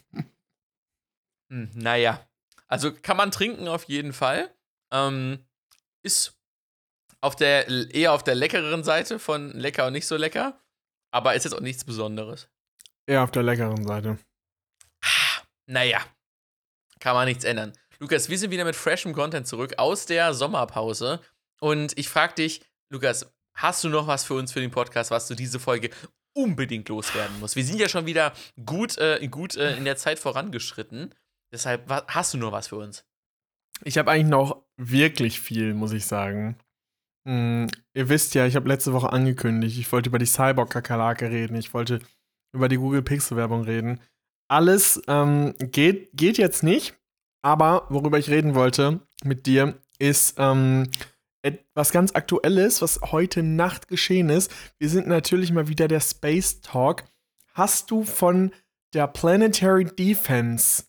naja. Also kann man trinken auf jeden Fall. Ähm, ist auf der, eher auf der leckereren Seite von lecker und nicht so lecker. Aber ist jetzt auch nichts Besonderes.
Eher auf der leckeren Seite.
Naja. Kann man nichts ändern. Lukas, wir sind wieder mit freshem Content zurück aus der Sommerpause. Und ich frage dich, Lukas, hast du noch was für uns für den Podcast, was du diese Folge unbedingt loswerden musst? Wir sind ja schon wieder gut, äh, gut äh, in der Zeit vorangeschritten. Deshalb hast du nur was für uns.
Ich habe eigentlich noch wirklich viel, muss ich sagen. Hm, ihr wisst ja, ich habe letzte Woche angekündigt, ich wollte über die Cyborg-Kakerlake reden, ich wollte über die Google Pixel-Werbung reden. Alles ähm, geht, geht jetzt nicht, aber worüber ich reden wollte mit dir, ist ähm, etwas ganz Aktuelles, was heute Nacht geschehen ist. Wir sind natürlich mal wieder der Space Talk. Hast du von der Planetary Defense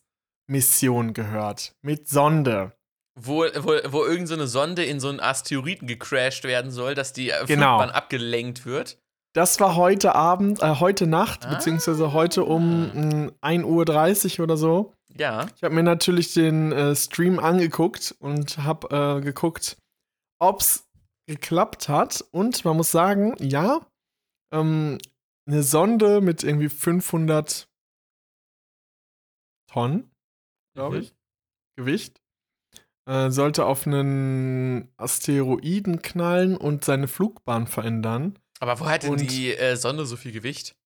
Mission gehört? Mit Sonde.
Wo, wo, wo irgendeine so Sonde in so einen Asteroiden gecrashed werden soll, dass die äh, genau. Flugbahn abgelenkt wird.
Das war heute Abend, äh, heute Nacht, ah. beziehungsweise heute um äh, 1.30 Uhr oder so.
Ja.
Ich habe mir natürlich den äh, Stream angeguckt und habe äh, geguckt, ob es geklappt hat. Und man muss sagen, ja, ähm, eine Sonde mit irgendwie 500 Tonnen, glaube mhm. ich, Gewicht, äh, sollte auf einen Asteroiden knallen und seine Flugbahn verändern.
Aber wo hat denn die äh, Sonde so viel Gewicht?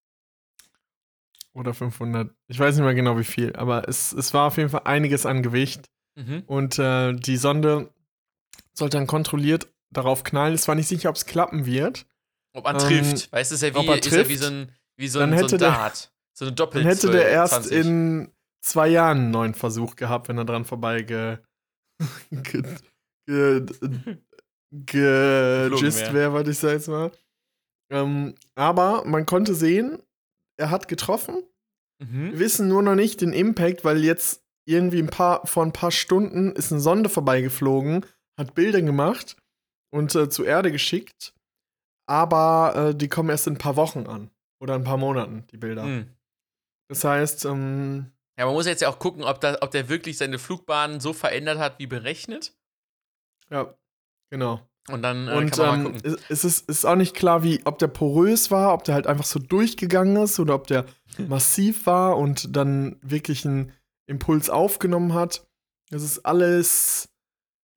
Oder 500. Ich weiß nicht mehr genau wie viel, aber es, es war auf jeden Fall einiges an Gewicht. Mhm. Und äh, die Sonde sollte dann kontrolliert darauf knallen. Es war nicht sicher, ob es klappen wird.
Ob man ähm, trifft. Weißt du, ist ja wie, ist ja wie so ein, wie so ein,
dann hätte
so ein Dart. Der, so eine Doppel
Dann hätte der erst 20. in zwei Jahren einen neuen Versuch gehabt, wenn er dran vorbei ge, ge, ge, ge wäre, wollte ich sagen jetzt mal. Ähm, aber man konnte sehen, er hat getroffen. Mhm. Wir wissen nur noch nicht den Impact, weil jetzt irgendwie ein paar, vor ein paar Stunden ist eine Sonde vorbeigeflogen, hat Bilder gemacht und äh, zur Erde geschickt. Aber äh, die kommen erst in ein paar Wochen an. Oder ein paar Monaten, die Bilder. Mhm. Das heißt, ähm,
Ja, man muss jetzt ja auch gucken, ob, da, ob der wirklich seine Flugbahn so verändert hat, wie berechnet.
Ja, genau.
Und dann
äh, und, kann man ähm, mal gucken. Es ist, ist auch nicht klar, wie, ob der porös war, ob der halt einfach so durchgegangen ist oder ob der massiv war und dann wirklich einen Impuls aufgenommen hat. Das ist alles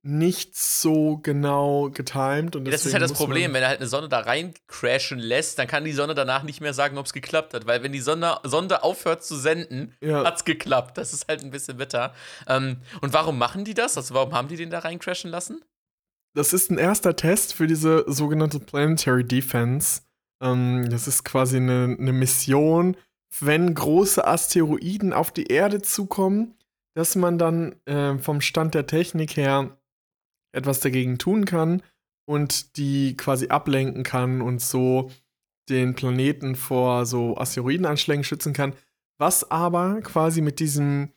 nicht so genau getimed. Und
das ist halt das Problem, wenn er halt eine Sonde da rein crashen lässt, dann kann die Sonne danach nicht mehr sagen, ob es geklappt hat. Weil wenn die Sonde, Sonde aufhört zu senden,
Ja.
hat's geklappt. Das ist halt ein bisschen bitter. Ähm, und warum machen die das? Also warum haben die den da rein crashen lassen?
Das ist ein erster Test für diese sogenannte Planetary Defense. Ähm, das ist quasi eine, eine Mission, wenn große Asteroiden auf die Erde zukommen, dass man dann äh, vom Stand der Technik her etwas dagegen tun kann und die quasi ablenken kann und so den Planeten vor so Asteroidenanschlägen schützen kann. Was aber quasi mit diesem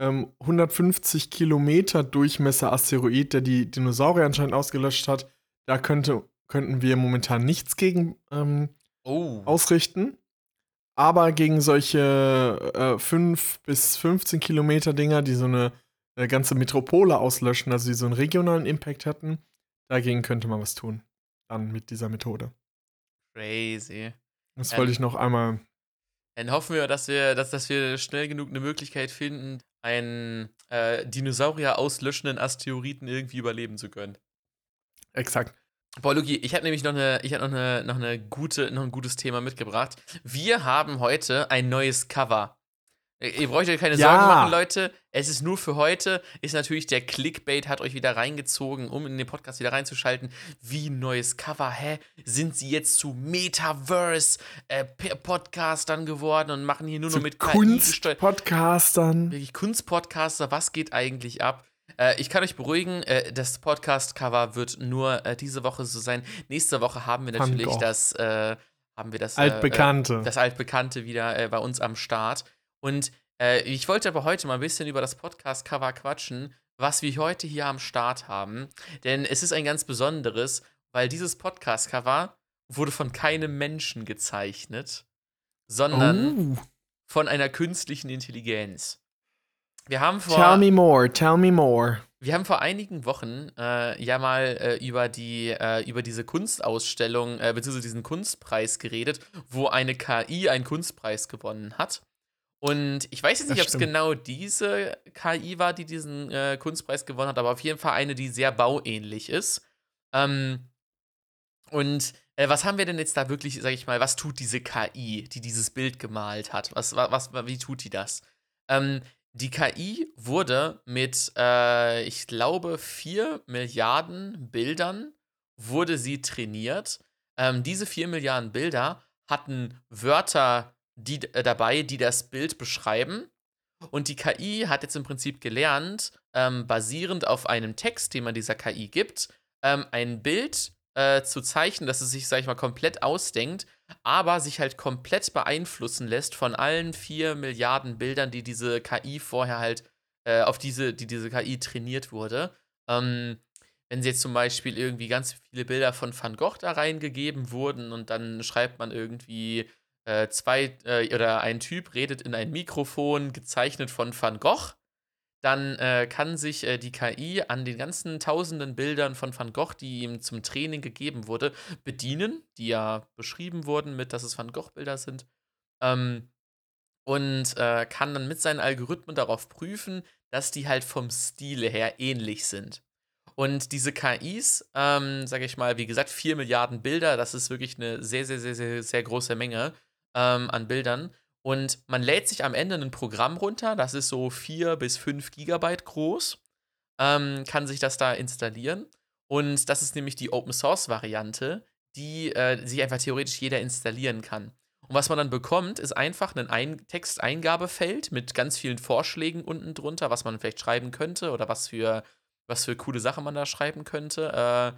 ähm, 150 Kilometer Durchmesser Asteroid, der die Dinosaurier anscheinend ausgelöscht hat, da könnte, könnten wir momentan nichts gegen ähm,
Oh.
ausrichten. Aber gegen solche äh, 5 bis 15 Kilometer Dinger, die so eine, äh, ganze Metropole auslöschen, also die so einen regionalen Impact hätten, dagegen könnte man was tun. Dann mit dieser Methode.
Crazy.
Das
Ähm,
wollte ich noch einmal.
Dann hoffen wir, dass wir, dass, dass wir schnell genug eine Möglichkeit finden, einen äh, Dinosaurier auslöschenden Asteroiden irgendwie überleben zu können.
Exakt.
Boah, Luki, ich habe nämlich noch, eine, ich hab noch, eine, noch, eine gute, noch ein gutes Thema mitgebracht. Wir haben heute ein neues Cover. Ihr braucht euch keine
Ja.
Sorgen machen, Leute. Es ist nur für heute. Ist natürlich der Clickbait, hat euch wieder reingezogen, um in den Podcast wieder reinzuschalten. Wie ein neues Cover, hä? Sind sie jetzt zu Metaverse-Podcastern geworden und machen hier nur
Zu
noch mit?
Kunstpodcastern.
wirklich Kunstpodcaster, was geht eigentlich ab? Äh, ich kann euch beruhigen, äh, das Podcast-Cover wird nur äh, diese Woche so sein. Nächste Woche haben wir natürlich das, äh, haben wir das, äh,
Altbekannte.
Äh, das Altbekannte wieder äh, bei uns am Start. Und äh, ich wollte aber heute mal ein bisschen über das Podcast-Cover quatschen, was wir heute hier am Start haben. Denn es ist ein ganz besonderes, weil dieses Podcast-Cover wurde von keinem Menschen gezeichnet, sondern
Oh.
von einer künstlichen Intelligenz. Wir haben vor,
Tell me more, tell me more.
wir haben vor einigen Wochen äh, ja mal äh, über, die, äh, über diese Kunstausstellung, äh, beziehungsweise diesen Kunstpreis geredet, wo eine KI einen Kunstpreis gewonnen hat. Und ich weiß jetzt nicht, ob es genau diese KI war, die diesen äh, Kunstpreis gewonnen hat, aber auf jeden Fall eine, die sehr bauähnlich ist. Ähm, und äh, was haben wir denn jetzt da wirklich, sag ich mal, was tut diese KI, die dieses Bild gemalt hat? Was, wa- was, wie tut die das? Ähm, die KI wurde mit, äh, ich glaube, 4 Milliarden Bildern wurde sie trainiert. Ähm, diese 4 Milliarden Bilder hatten Wörter die, äh, dabei, die das Bild beschreiben. Und die KI hat jetzt im Prinzip gelernt, ähm, basierend auf einem Text, den man dieser KI gibt, ähm, ein Bild äh, zu zeichnen, das es sich, sag ich mal, komplett ausdenkt, aber sich halt komplett beeinflussen lässt von allen vier Milliarden Bildern, die diese KI vorher halt, äh, auf diese, die diese KI trainiert wurde. Ähm, wenn sie jetzt zum Beispiel irgendwie ganz viele Bilder von Van Gogh da reingegeben wurden und dann schreibt man irgendwie äh, zwei äh, oder ein Typ redet in ein Mikrofon, gezeichnet von Van Gogh, dann äh, kann sich äh, die KI an den ganzen tausenden Bildern von Van Gogh, die ihm zum Training gegeben wurde, bedienen, die ja beschrieben wurden mit, dass es Van Gogh-Bilder sind. Ähm, und äh, kann dann mit seinen Algorithmen darauf prüfen, dass die halt vom Stile her ähnlich sind. Und diese KIs, ähm, sage ich mal, wie gesagt, 4 Milliarden Bilder, das ist wirklich eine sehr, sehr, sehr, sehr, sehr große Menge ähm, an Bildern. Und man lädt sich am Ende ein Programm runter, das ist so 4 bis 5 Gigabyte groß, ähm, kann sich das da installieren. Und das ist nämlich die Open Source Variante, die äh, sich einfach theoretisch jeder installieren kann. Und was man dann bekommt, ist einfach ein ein Texteingabefeld mit ganz vielen Vorschlägen unten drunter, was man vielleicht schreiben könnte oder was für, was für coole Sachen man da schreiben könnte.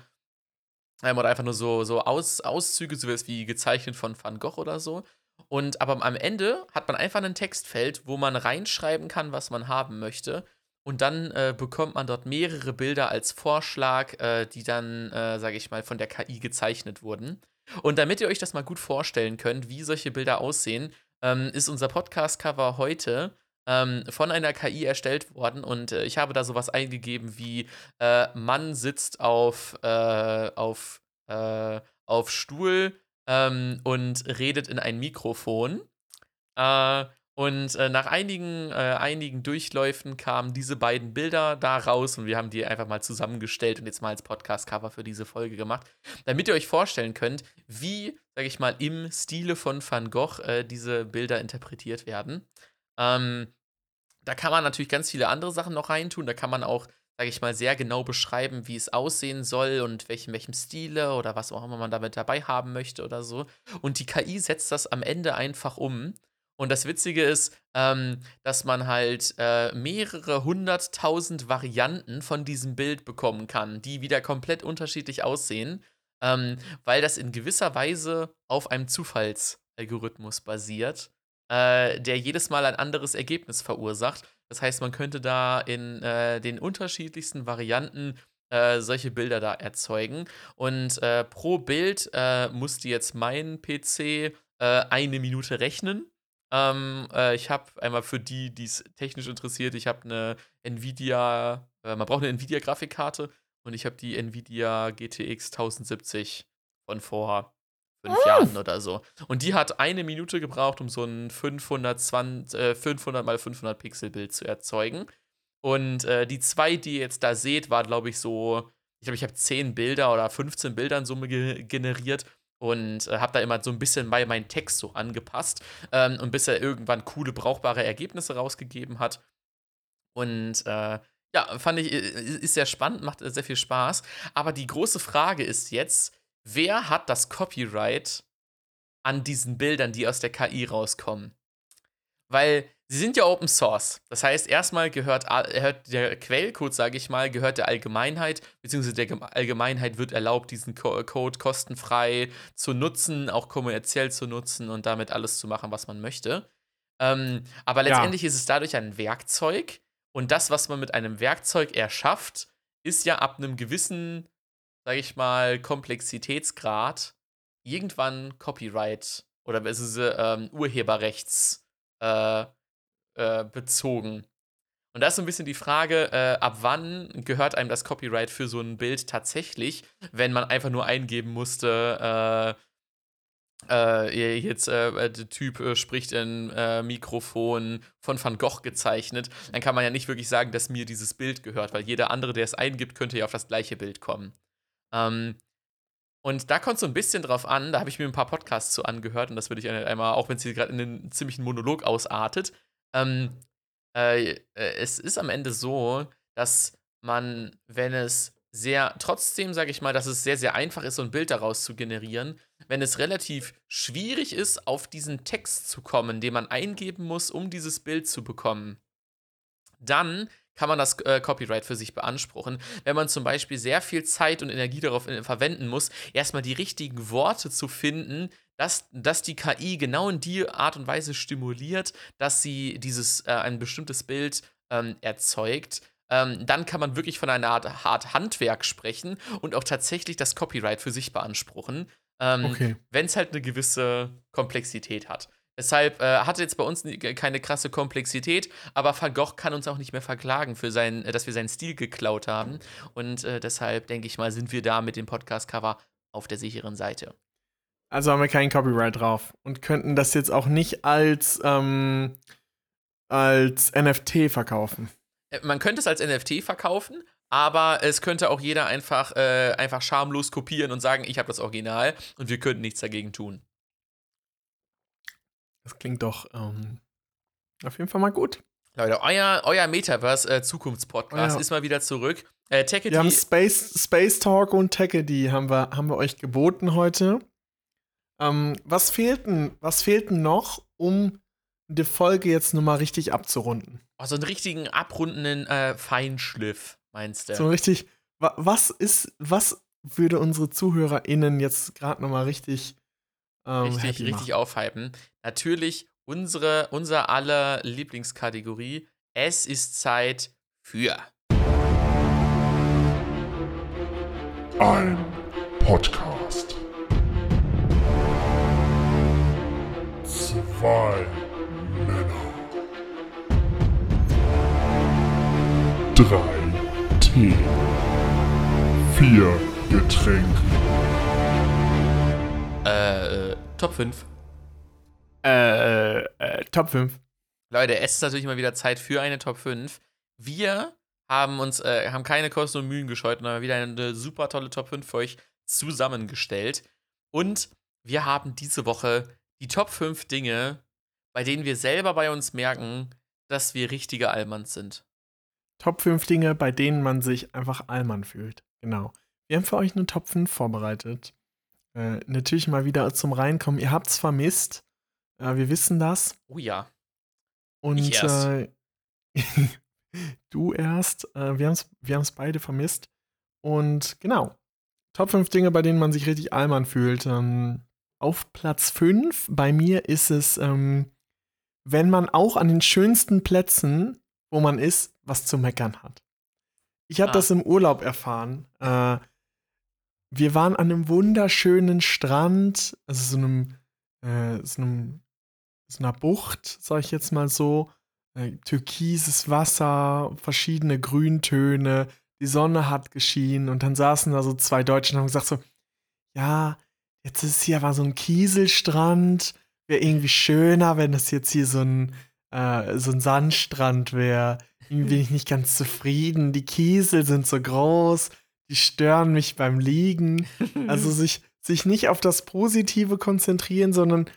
Äh, ähm, oder einfach nur so, so Aus, Auszüge, sowas wie gezeichnet von Van Gogh oder so. Und aber am Ende hat man einfach ein Textfeld, wo man reinschreiben kann, was man haben möchte. Und dann äh, bekommt man dort mehrere Bilder als Vorschlag, äh, die dann, äh, sage ich mal, von der KI gezeichnet wurden. Und damit ihr euch das mal gut vorstellen könnt, wie solche Bilder aussehen, ähm, ist unser Podcast-Cover heute ähm, von einer KI erstellt worden. Und äh, ich habe da sowas eingegeben wie äh, Mann sitzt auf, äh, auf, auf Stuhl ähm, und redet in ein Mikrofon. Äh, Und äh, nach einigen, äh, einigen Durchläufen kamen diese beiden Bilder da raus und wir haben die einfach mal zusammengestellt und jetzt mal als Podcast-Cover für diese Folge gemacht, damit ihr euch vorstellen könnt, wie, sage ich mal, im Stile von Van Gogh äh, diese Bilder interpretiert werden. Ähm, da kann man natürlich ganz viele andere Sachen noch reintun. Da kann man auch, sage ich mal, sehr genau beschreiben, wie es aussehen soll und welchen, welchem Stile oder was auch immer man damit dabei haben möchte oder so. Und die KI setzt das am Ende einfach um und das Witzige ist, ähm, dass man halt äh, mehrere hunderttausend Varianten von diesem Bild bekommen kann, die wieder komplett unterschiedlich aussehen, ähm, weil das in gewisser Weise auf einem Zufallsalgorithmus basiert, äh, der jedes Mal ein anderes Ergebnis verursacht. Das heißt, man könnte da in äh, den unterschiedlichsten Varianten äh, solche Bilder da erzeugen. Und äh, pro Bild äh, musste jetzt mein PC eine Minute rechnen. Ähm, äh, ich habe einmal für die, die es technisch interessiert, ich habe eine Nvidia, äh, man braucht eine Nvidia-Grafikkarte und ich habe die Nvidia GTX 1070 von vor fünf oh. Jahren oder so. Und die hat eine Minute gebraucht, um so ein 520, äh, 500 mal 500 Pixel Bild zu erzeugen. Und äh, die zwei, die ihr jetzt da seht, war, glaube ich, so, ich glaube, ich habe 10 Bilder oder 15 Bilder in Summe ge generiert und äh, habe da immer so ein bisschen bei meinen Text so angepasst ähm, und bis er irgendwann coole, brauchbare Ergebnisse rausgegeben hat. Und äh, ja, fand ich, ist sehr spannend, macht sehr viel Spaß. Aber die große Frage ist jetzt, wer hat das Copyright an diesen Bildern, die aus der KI rauskommen? Weil sie sind ja Open Source. Das heißt, erstmal gehört, der Quellcode, sage ich mal, gehört der Allgemeinheit, beziehungsweise der Allgemeinheit wird erlaubt, diesen Code kostenfrei zu nutzen, auch kommerziell zu nutzen und damit alles zu machen, was man möchte. Ähm, aber letztendlich ja. ist es dadurch ein Werkzeug und das, was man mit einem Werkzeug erschafft, ist ja ab einem gewissen, sage ich mal, Komplexitätsgrad irgendwann Copyright oder es ist ähm, Urheberrechts äh, äh, bezogen. Und da ist so ein bisschen die Frage, äh, ab wann gehört einem das Copyright für so ein Bild tatsächlich, wenn man einfach nur eingeben musste, äh, äh, jetzt äh, der Typ spricht in Mikrofon von Van Gogh gezeichnet, dann kann man ja nicht wirklich sagen, dass mir dieses Bild gehört, weil jeder andere, der es eingibt, könnte ja auf das gleiche Bild kommen. Ähm, und da kommt so ein bisschen drauf an, da habe ich mir ein paar Podcasts zu angehört und das würde ich einmal, auch wenn es hier gerade in einen ziemlichen Monolog ausartet. Ähm, äh, äh, es ist am Ende so, dass man, wenn es sehr, trotzdem sage ich mal, dass es sehr, sehr einfach ist, so ein Bild daraus zu generieren, wenn es relativ schwierig ist, auf diesen Text zu kommen, den man eingeben muss, um dieses Bild zu bekommen, dann kann man das äh, Copyright für sich beanspruchen. Wenn man zum Beispiel sehr viel Zeit und Energie darauf in, äh, verwenden muss, erstmal die richtigen Worte zu finden, dass, dass die KI genau in die Art und Weise stimuliert, dass sie dieses äh, ein bestimmtes Bild ähm, erzeugt, ähm, dann kann man wirklich von einer Art, Art, Handwerk sprechen und auch tatsächlich das Copyright für sich beanspruchen, ähm, okay. wenn es halt eine gewisse Komplexität hat. Deshalb äh, hatte jetzt bei uns keine krasse Komplexität, aber Van Gogh kann uns auch nicht mehr verklagen, für sein, äh, dass wir seinen Stil geklaut haben. Und äh, deshalb denke ich mal, sind wir da mit dem Podcast-Cover auf der sicheren Seite.
Also haben wir keinen Copyright drauf und könnten das jetzt auch nicht als, ähm, als NFT verkaufen.
Äh, man könnte es als NFT verkaufen, aber es könnte auch jeder einfach, äh, einfach schamlos kopieren und sagen, ich habe das Original und wir könnten nichts dagegen tun.
Das klingt doch ähm, auf jeden Fall mal gut.
Leute, euer, euer Metaverse-Zukunftspodcast äh, ist mal wieder zurück.
Äh, wir haben Space, Space Talk und Techedy haben wir, haben wir euch geboten heute. Ähm, was, fehlt denn, was fehlt denn noch, um die Folge jetzt nochmal richtig abzurunden?
Oh, so einen richtigen abrundenden äh, Feinschliff, meinst du?
So richtig, wa was ist, was würde unsere ZuhörerInnen jetzt gerade nochmal richtig
ähm, richtig, richtig aufhypen. Natürlich unsere, unser aller Lieblingskategorie. Es ist Zeit für
ein Podcast. Zwei Männer. Drei Tee. Vier Getränke.
Äh, Top 5.
Äh, äh, Top 5.
Leute, es ist natürlich mal wieder Zeit für eine Top 5. Wir haben uns, äh, haben keine Kosten und Mühen gescheut und haben wieder eine super tolle Top 5 für euch zusammengestellt. Und wir haben diese Woche die Top 5 Dinge, bei denen wir selber bei uns merken, dass wir richtige Allmanns sind.
Top 5 Dinge, bei denen man sich einfach Allmann fühlt. Genau. Wir haben für euch eine Top 5 vorbereitet. Äh, natürlich mal wieder zum Reinkommen. Ihr habt es vermisst. Äh, wir wissen das.
Oh ja.
Und
Ich erst.
Äh, du erst. Äh, wir haben es wir haben's beide vermisst. Und genau. Top 5 Dinge, bei denen man sich richtig Allmann fühlt. Ähm, auf Platz 5 bei mir ist es, ähm, wenn man auch an den schönsten Plätzen, wo man ist, was zu meckern hat. Ich habe
Ah.
das im Urlaub erfahren. Äh, wir waren an einem wunderschönen Strand, also so einem, äh, so einem so einer Bucht, sag ich jetzt mal so. Äh, türkises Wasser, verschiedene Grüntöne, die Sonne hat geschienen und dann saßen da so zwei Deutsche und haben gesagt so, ja, jetzt ist hier aber so ein Kieselstrand, wäre irgendwie schöner, wenn das jetzt hier so ein, äh, so ein Sandstrand wäre. Irgendwie bin ich nicht ganz zufrieden. Die Kiesel sind so groß, die stören mich beim Liegen. Also sich, sich nicht auf das Positive konzentrieren, sondern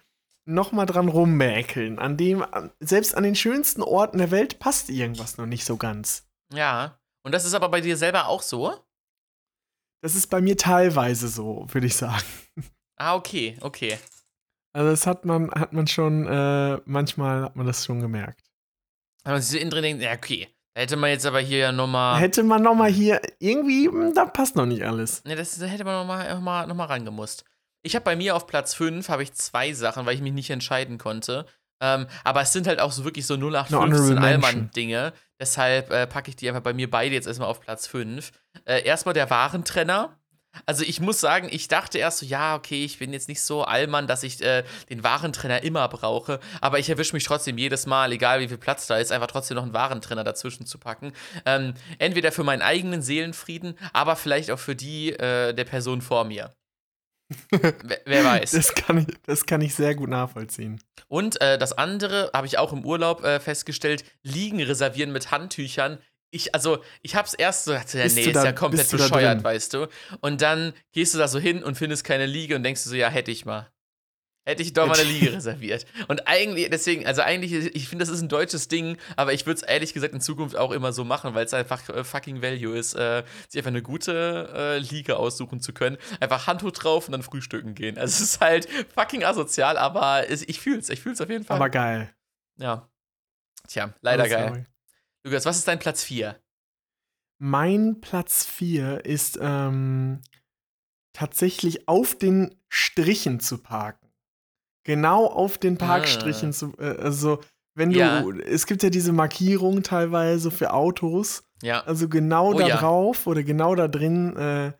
nochmal dran rummäkeln. An dem, selbst an den schönsten Orten der Welt passt irgendwas noch nicht so ganz.
Ja. Und das ist aber bei dir selber auch so?
Das ist bei mir teilweise so, würde ich sagen.
Ah, okay, okay.
Also das hat man, hat man schon, äh, manchmal hat man das schon gemerkt.
Sich so innen drin denkt, ja, okay, hätte man jetzt aber hier ja nochmal.
Hätte man noch mal hier, irgendwie, hm, da passt noch nicht alles.
Ne, das da hätte man nochmal noch mal, noch mal rangemusst. Ich habe bei mir auf Platz 5 habe ich zwei Sachen, weil ich mich nicht entscheiden konnte. Ähm, aber es sind halt auch so wirklich so
Eine
0815
honorable Mention.
Allmann-Dinge. Deshalb äh, packe ich die einfach bei mir beide jetzt erstmal auf Platz 5. Äh, erstmal der Warentrenner. Also ich muss sagen, ich dachte erst so, ja, okay, ich bin jetzt nicht so Allmann, dass ich äh, den Warentrenner immer brauche, aber ich erwische mich trotzdem jedes Mal, egal wie viel Platz da ist, einfach trotzdem noch einen Warentrenner dazwischen zu packen. Ähm, entweder für meinen eigenen Seelenfrieden, aber vielleicht auch für die äh, der Person vor mir. wer, wer weiß.
Das kann, ich, das kann ich sehr gut nachvollziehen.
Und äh, das andere habe ich auch im Urlaub äh, festgestellt: Liegen reservieren mit Handtüchern. Ich, also, ich hab's erst so gedacht, ja, nee, ist
da-
ja komplett bescheuert, weißt du. Und dann gehst du da so hin und findest keine Liege und denkst du so, ja, hätte ich mal. Hätte ich doch mal eine Liege reserviert. Und eigentlich, deswegen, also eigentlich, ich finde, das ist ein deutsches Ding, aber ich würde es ehrlich gesagt in Zukunft auch immer so machen, weil es einfach äh, fucking Value ist, äh, sich einfach eine gute äh, Liege aussuchen zu können. Einfach Handtuch drauf und dann frühstücken gehen. Also es ist halt fucking asozial, aber es, ich fühl's, ich fühl's auf jeden Fall.
Aber geil.
Ja. Tja, leider geil. Lukas, was ist dein Platz 4?
Mein Platz 4 ist ähm, tatsächlich auf den Strichen zu parken. Genau auf den Parkstrichen
Ah.
zu. Äh, also, wenn du.
Ja.
Es gibt ja diese Markierungen teilweise für Autos.
Ja.
Also genau
Oh
da
ja.
drauf oder genau da drin äh,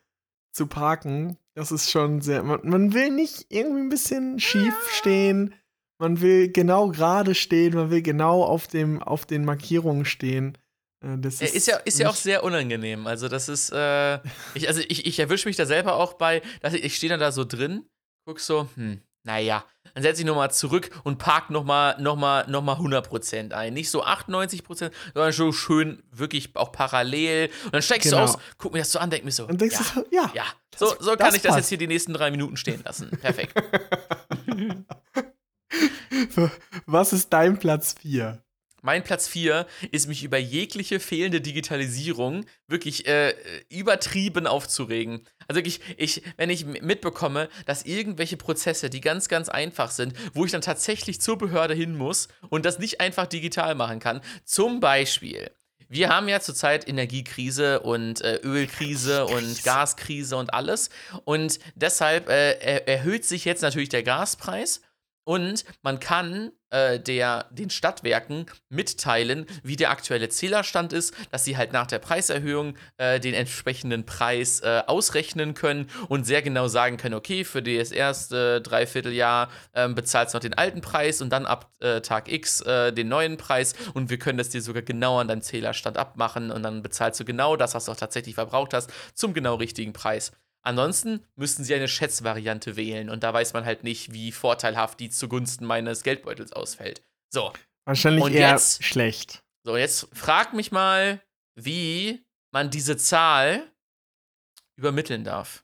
zu parken, das ist schon sehr. Man, man will nicht irgendwie ein bisschen schief stehen. Man will genau gerade stehen. Man will genau auf, dem, auf den Markierungen stehen. Äh, das
Ist, ist ja, ist ja auch sehr unangenehm. Also, das ist, äh, ich, also ich, ich erwische mich da selber auch bei, dass ich, ich stehe dann da so drin, guck so, hm, naja, dann setze ich nochmal zurück und park nochmal noch mal, noch mal 100% ein. Nicht so 98%, sondern so schön wirklich auch parallel. Und dann steigst
Genau.
du aus, guck mir das so an, denk mir so,
Und denkst
ja,
du so, ja.
ja, so, so kann ich das jetzt hier die nächsten drei Minuten stehen lassen. Perfekt.
Was ist dein Platz 4?
Mein Platz 4 ist, mich über jegliche fehlende Digitalisierung wirklich äh, übertrieben aufzuregen. Also wirklich, ich, wenn ich mitbekomme, dass irgendwelche Prozesse, die ganz, ganz einfach sind, wo ich dann tatsächlich zur Behörde hin muss und das nicht einfach digital machen kann. Zum Beispiel. Wir haben ja zurzeit Energiekrise und äh, Ölkrise und Gaskrise und alles. Und deshalb äh, er, erhöht sich jetzt natürlich der Gaspreis. Und man kann äh, der, den Stadtwerken mitteilen, wie der aktuelle Zählerstand ist, dass sie halt nach der Preiserhöhung äh, den entsprechenden Preis äh, ausrechnen können und sehr genau sagen können, okay, für das erste Dreivierteljahr ähm, bezahlst du noch den alten Preis und dann ab äh, Tag X äh, den neuen Preis und wir können das dir sogar genau an deinem Zählerstand abmachen und dann bezahlst du genau das, was du auch tatsächlich verbraucht hast, zum genau richtigen Preis. Ansonsten müssten sie eine Schätzvariante wählen und da weiß man halt nicht, wie vorteilhaft die zugunsten meines Geldbeutels ausfällt. So,
Wahrscheinlich
Und
eher
jetzt?
schlecht.
So, jetzt frag mich mal, wie man diese Zahl übermitteln darf.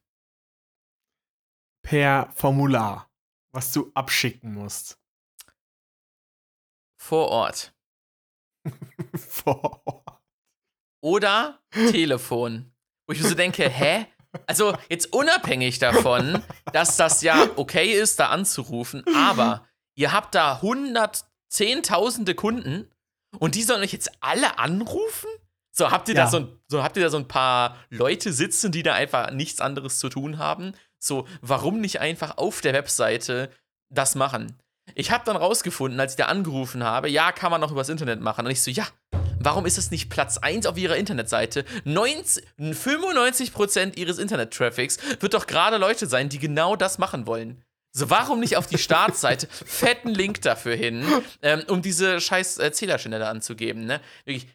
Per Formular, was du abschicken musst.
Vor Ort.
Vor Ort.
Oder Telefon. Wo ich mir so denke, hä? Also jetzt unabhängig davon, dass das ja okay ist, da anzurufen, aber ihr habt da hundert, zehntausende Kunden und die sollen euch jetzt alle anrufen? So, habt ihr,
Ja.
da so, ein, so, habt ihr da so ein paar Leute sitzen, die da einfach nichts anderes zu tun haben? So, warum nicht einfach auf der Webseite das machen? Ich habe dann rausgefunden, als ich da angerufen habe, ja, kann man auch übers Internet machen. Und ich so, ja, warum ist es nicht Platz 1 auf ihrer Internetseite? 90, 95% ihres Internet-Traffics wird doch gerade Leute sein, die genau das machen wollen. So, warum nicht auf die Startseite fetten Link dafür hin, ähm, um diese scheiß äh, Zählerstände anzugeben, ne? Wirklich,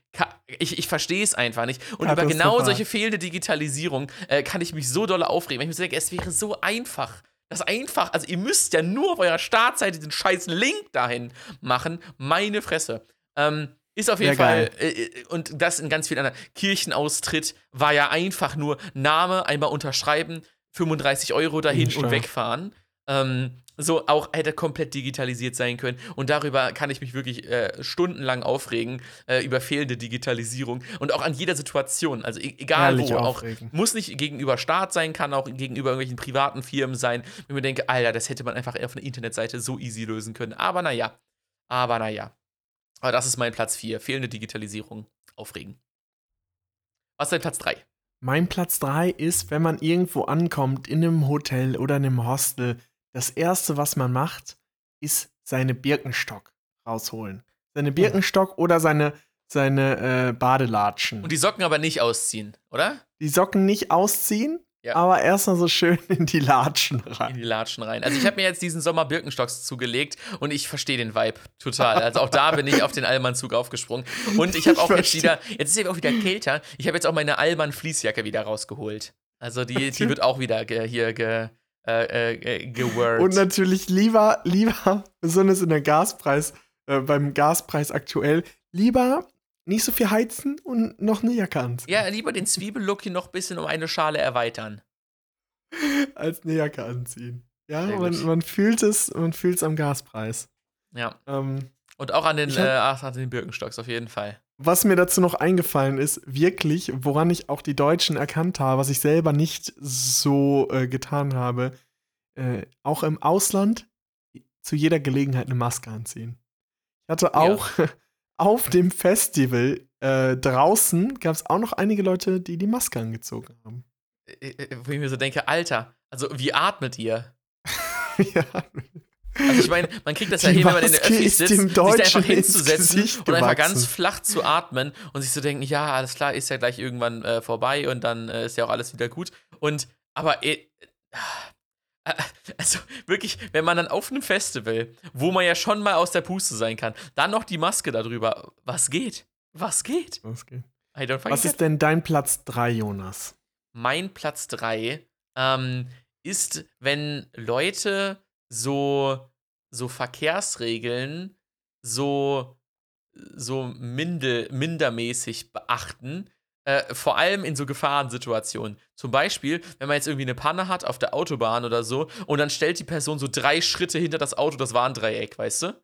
ich, ich verstehe es einfach nicht. Und über genau solche fehlende Digitalisierung äh, kann ich mich so doll aufregen, weil ich mir denke, es wäre so einfach. Das einfach, also ihr müsst ja nur auf eurer Startseite den scheiß Link dahin machen. Meine Fresse. Ähm, ist auf jeden
Wär
Fall, äh, äh, und das in ganz vielen anderen. Kirchenaustritt war ja einfach nur Name, einmal unterschreiben, 35 Euro dahin und wegfahren. Ähm, so auch hätte komplett digitalisiert sein können. Und darüber kann ich mich wirklich äh, stundenlang aufregen, äh, über fehlende Digitalisierung. Und auch an jeder Situation. Also e egal
Herrlich
wo. Auch,
aufregen.
muss nicht gegenüber Staat sein, kann auch gegenüber irgendwelchen privaten Firmen sein. Wenn mir denke, Alter, das hätte man einfach auf einer Internetseite so easy lösen können. Aber naja. Aber naja. Aber das ist mein Platz 4. Fehlende Digitalisierung. Aufregen. Was ist dein Platz 3?
Mein Platz 3 ist, wenn man irgendwo ankommt, in einem Hotel oder in einem Hostel, das erste, was man macht, ist seine Birkenstock rausholen. Seine Birkenstock oder seine, seine äh, Badelatschen.
Und die Socken aber nicht ausziehen, oder?
die Socken nicht ausziehen,
Ja.
aber erstmal so schön in die Latschen
in
rein.
die Latschen rein. Also ich habe mir jetzt diesen Sommer Birkenstocks zugelegt und ich verstehe den Vibe total. Also auch da bin ich auf den Allmann-Zug aufgesprungen. Und ich habe
Ich
auch jetzt
verstehe.
wieder, jetzt ist eben auch wieder kälter, ich habe jetzt auch meine Allmann-Fließjacke wieder rausgeholt. Also die, die wird auch wieder ge, hier ge, äh, äh, geword.
Und natürlich lieber, lieber, besonders in der Gaspreis, äh, beim Gaspreis aktuell, lieber nicht so viel heizen und noch eine Jacke anziehen.
ja, lieber den Zwiebellook hier noch ein bisschen um eine Schale erweitern.
Als eine Jacke anziehen. Ja, man, man fühlt es, man fühlt es am Gaspreis.
Ja.
Ähm,
Und auch an den,
hab-
äh, ach, an den Birkenstocks auf jeden Fall.
was mir dazu noch eingefallen ist, wirklich, woran ich auch die Deutschen erkannt habe, was ich selber nicht so äh, getan habe, äh, auch im Ausland zu jeder Gelegenheit eine Maske anziehen. Ich hatte auch auf dem Festival äh, draußen gab es auch noch einige Leute, die die Maske angezogen haben.
Äh, äh, Wo ich mir so denke, Alter, also wie atmet ihr?
ja.
Also ich meine, man kriegt das ja hin, wenn man in der Öffis sitzt,
dem
sich da einfach hinzusetzen und einfach ganz flach zu atmen und sich zu denken, ja, alles klar, ist ja gleich irgendwann äh, vorbei und dann äh, ist ja auch alles wieder gut. Und, aber, äh, also wirklich, wenn man dann auf einem Festival, wo man ja schon mal aus der Puste sein kann, dann noch die Maske darüber, was geht? Was geht?
Was geht? Was ist denn dein Platz 3, Jonas?
mein Platz 3 ähm, ist, wenn Leute so, so Verkehrsregeln so, so minde, mindermäßig beachten. Äh, vor allem in so Gefahrensituationen. Zum Beispiel, wenn man jetzt irgendwie eine Panne hat auf der Autobahn oder so und dann stellt die Person so drei Schritte hinter das Auto das Warndreieck, weißt du?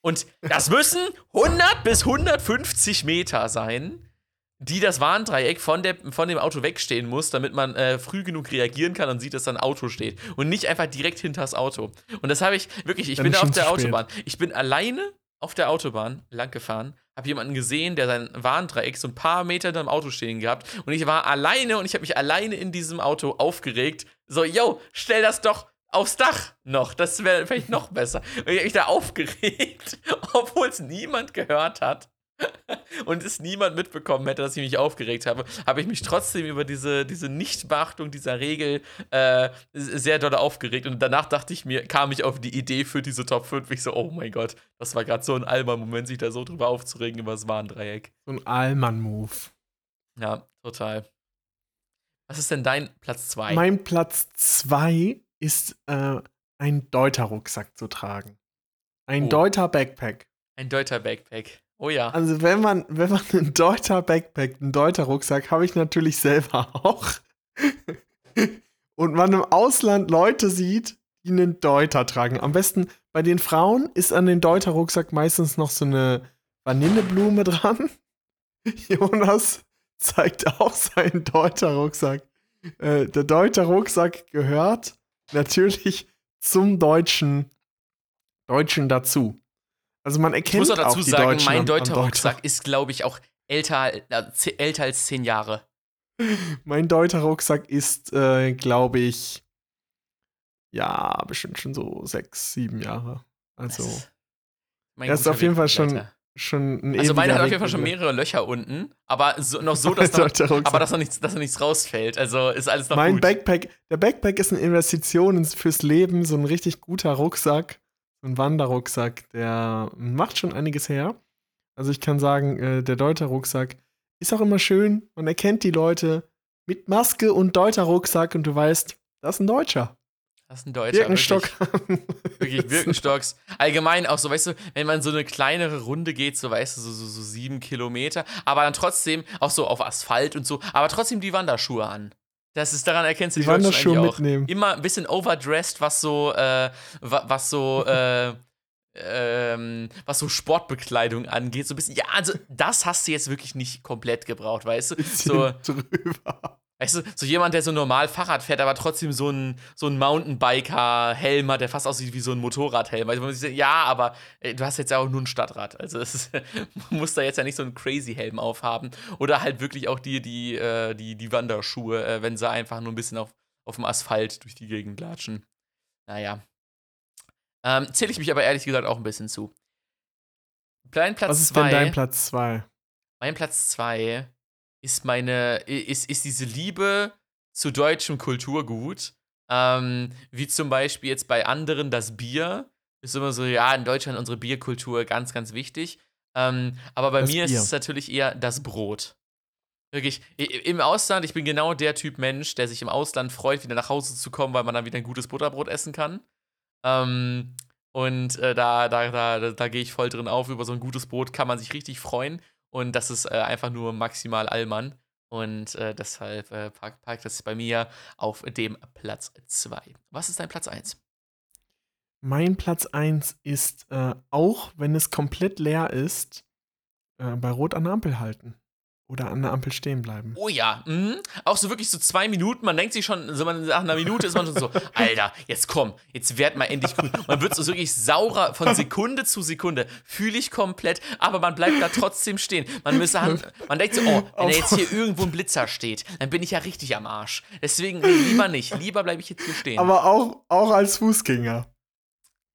Und das müssen 100 bis 150 Meter sein, die das Warndreieck von, der, von dem Auto wegstehen muss, damit man äh, früh genug reagieren kann und sieht, dass da ein Auto steht. Und nicht einfach direkt hinter das Auto. Und das habe ich wirklich, ich
Dann
bin da auf der
spät.
Autobahn. Ich bin alleine auf der Autobahn lang gefahren, habe jemanden gesehen, der sein Warndreieck so ein paar Meter dem Auto stehen gehabt. Und ich war alleine und ich habe mich alleine in diesem Auto aufgeregt. So, yo, stell das doch aufs Dach noch. Das wäre vielleicht noch besser. Und ich habe mich da aufgeregt, obwohl es niemand gehört hat und es niemand mitbekommen hätte, dass ich mich aufgeregt habe, habe ich mich trotzdem über diese, diese Nichtbeachtung dieser Regel äh, sehr doll aufgeregt. Und danach dachte ich mir, kam ich auf die Idee für diese Top 5. Ich so, oh mein Gott, das war gerade so ein alber Moment, sich da so drüber aufzuregen über das Warndreieck.
So ein Allmann-Move.
Ja, total. Was ist denn dein Platz 2?
Mein Platz 2 ist äh, ein Deuter-Rucksack zu tragen. Ein
Oh.
Deuter Backpack.
Ein deuter Backpack. Oh ja.
Also wenn man, wenn man einen deuter Backpack, einen deuter Rucksack, habe ich natürlich selber auch. Und man im Ausland Leute sieht, die einen Deuter tragen. Am besten bei den Frauen ist an den Deuter Rucksack meistens noch so eine Vanilleblume dran. Jonas zeigt auch seinen Deuter Rucksack. Äh, der Deuter Rucksack gehört natürlich zum deutschen Deutschen dazu. Also man erkennt
Ich muss auch dazu
auch
sagen,
Deutschen
mein deuter. Rucksack ist, glaube ich, auch älter, äh, älter als zehn Jahre.
Mein deuter Rucksack ist, äh, glaube ich, ja, bestimmt schon so sechs, sieben Jahre. Also
Das- mein
ist auf jeden Fall schon
Alter.
schon ein
Also meine hat auf jeden Fall schon mehrere Löcher unten, aber so, noch so,
Mein
dass,
Rucksack.
aber dass, noch nichts, dass noch nichts rausfällt. Also ist alles noch
mein
gut.
Backpack, der Backpack ist eine Investition fürs Leben, so ein richtig guter Rucksack, ein Wanderrucksack, der macht schon einiges her. Also ich kann sagen, äh, der deuter Rucksack ist auch immer schön, man erkennt die Leute mit Maske und deuter Rucksack und du weißt, das ist ein Deutscher.
Das ist ein Deutscher.
Birkenstock.
Wirklich, wirklich Birkenstocks. Allgemein auch so, weißt du, wenn man so eine kleinere Runde geht, so weißt du, so, so, so sieben Kilometer, aber dann trotzdem auch so auf Asphalt und so, aber trotzdem die Wanderschuhe an. Das ist, daran erkennst du
Die
die, Deutschen eigentlich auch.
mitnehmen.
Immer ein bisschen overdressed, was so, äh, wa- was so, äh, ähm, was so Sportbekleidung angeht. So ein bisschen, ja, also das hast du jetzt wirklich nicht komplett gebraucht, weißt du? So,
drüber.
Weißt du, so jemand, der so normal Fahrrad fährt, aber trotzdem so ein, so ein Mountainbiker-Helm hat, der fast aussieht wie so ein Motorradhelm. Also man sich sagt, ja, aber äh, du hast jetzt ja auch nur ein Stadtrad. Also es muss da jetzt ja nicht so einen Crazy-Helm aufhaben. Oder halt wirklich auch die, die, äh, die, die Wanderschuhe, äh, wenn sie einfach nur ein bisschen auf, auf dem Asphalt durch die Gegend latschen. Naja. Ähm, Zähle ich mich aber ehrlich gesagt auch ein bisschen zu. Dein Platz
Was ist
zwei.
denn dein Platz 2?
Mein Platz zwei ist meine, ist, ist diese Liebe zu deutschem Kulturgut. Ähm, wie zum Beispiel jetzt bei anderen das Bier. Ist immer so, ja, in Deutschland unsere Bierkultur ganz, ganz wichtig. Ähm, aber bei
Das
mir
Bier.
ist es natürlich eher das Brot. Wirklich, im Ausland, ich bin genau der Typ Mensch, der sich im Ausland freut, wieder nach Hause zu kommen, weil man dann wieder ein gutes Butterbrot essen kann. Ähm, und äh, da, da, da, da, da gehe ich voll drin auf. Über so ein gutes Brot kann man sich richtig freuen. Und das ist äh, einfach nur maximal Allmann. Und äh, deshalb äh, parkt park das bei mir auf dem Platz 2. Was ist dein Platz 1?
Mein Platz 1 ist, äh, auch wenn es komplett leer ist, äh, bei Rot an der Ampel halten. Oder an der Ampel stehen bleiben.
Oh ja, mhm. auch so wirklich so zwei Minuten. Man denkt sich schon, so man, nach einer Minute ist man schon so, Alter, jetzt komm, jetzt werd mal endlich cool. Man wird so wirklich saurer von Sekunde zu Sekunde. Fühle ich komplett, aber man bleibt da trotzdem stehen. Man müsste hand, man denkt so, oh, wenn da jetzt hier irgendwo ein Blitzer steht, dann bin ich ja richtig am Arsch. Deswegen lieber nicht. Lieber bleibe ich jetzt hier stehen.
Aber auch, auch als Fußgänger.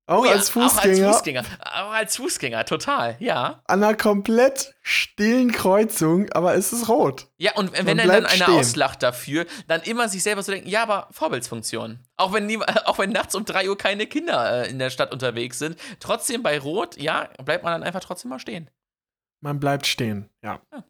Auch
Oh ja,
als Fußgänger.
Auch als Fußgänger. Auch als Fußgänger, total, ja.
An einer komplett stillen Kreuzung, aber es ist rot.
Ja, und wenn
Man
dann, dann einer
stehen.
auslacht dafür, dann immer sich selber so denken, ja, aber Vorbildsfunktion. Auch wenn, nie, auch wenn nachts um 3 Uhr keine Kinder äh, in der Stadt unterwegs sind, trotzdem bei Rot, ja, bleibt man dann einfach trotzdem mal stehen.
Man bleibt stehen, ja.
Ja.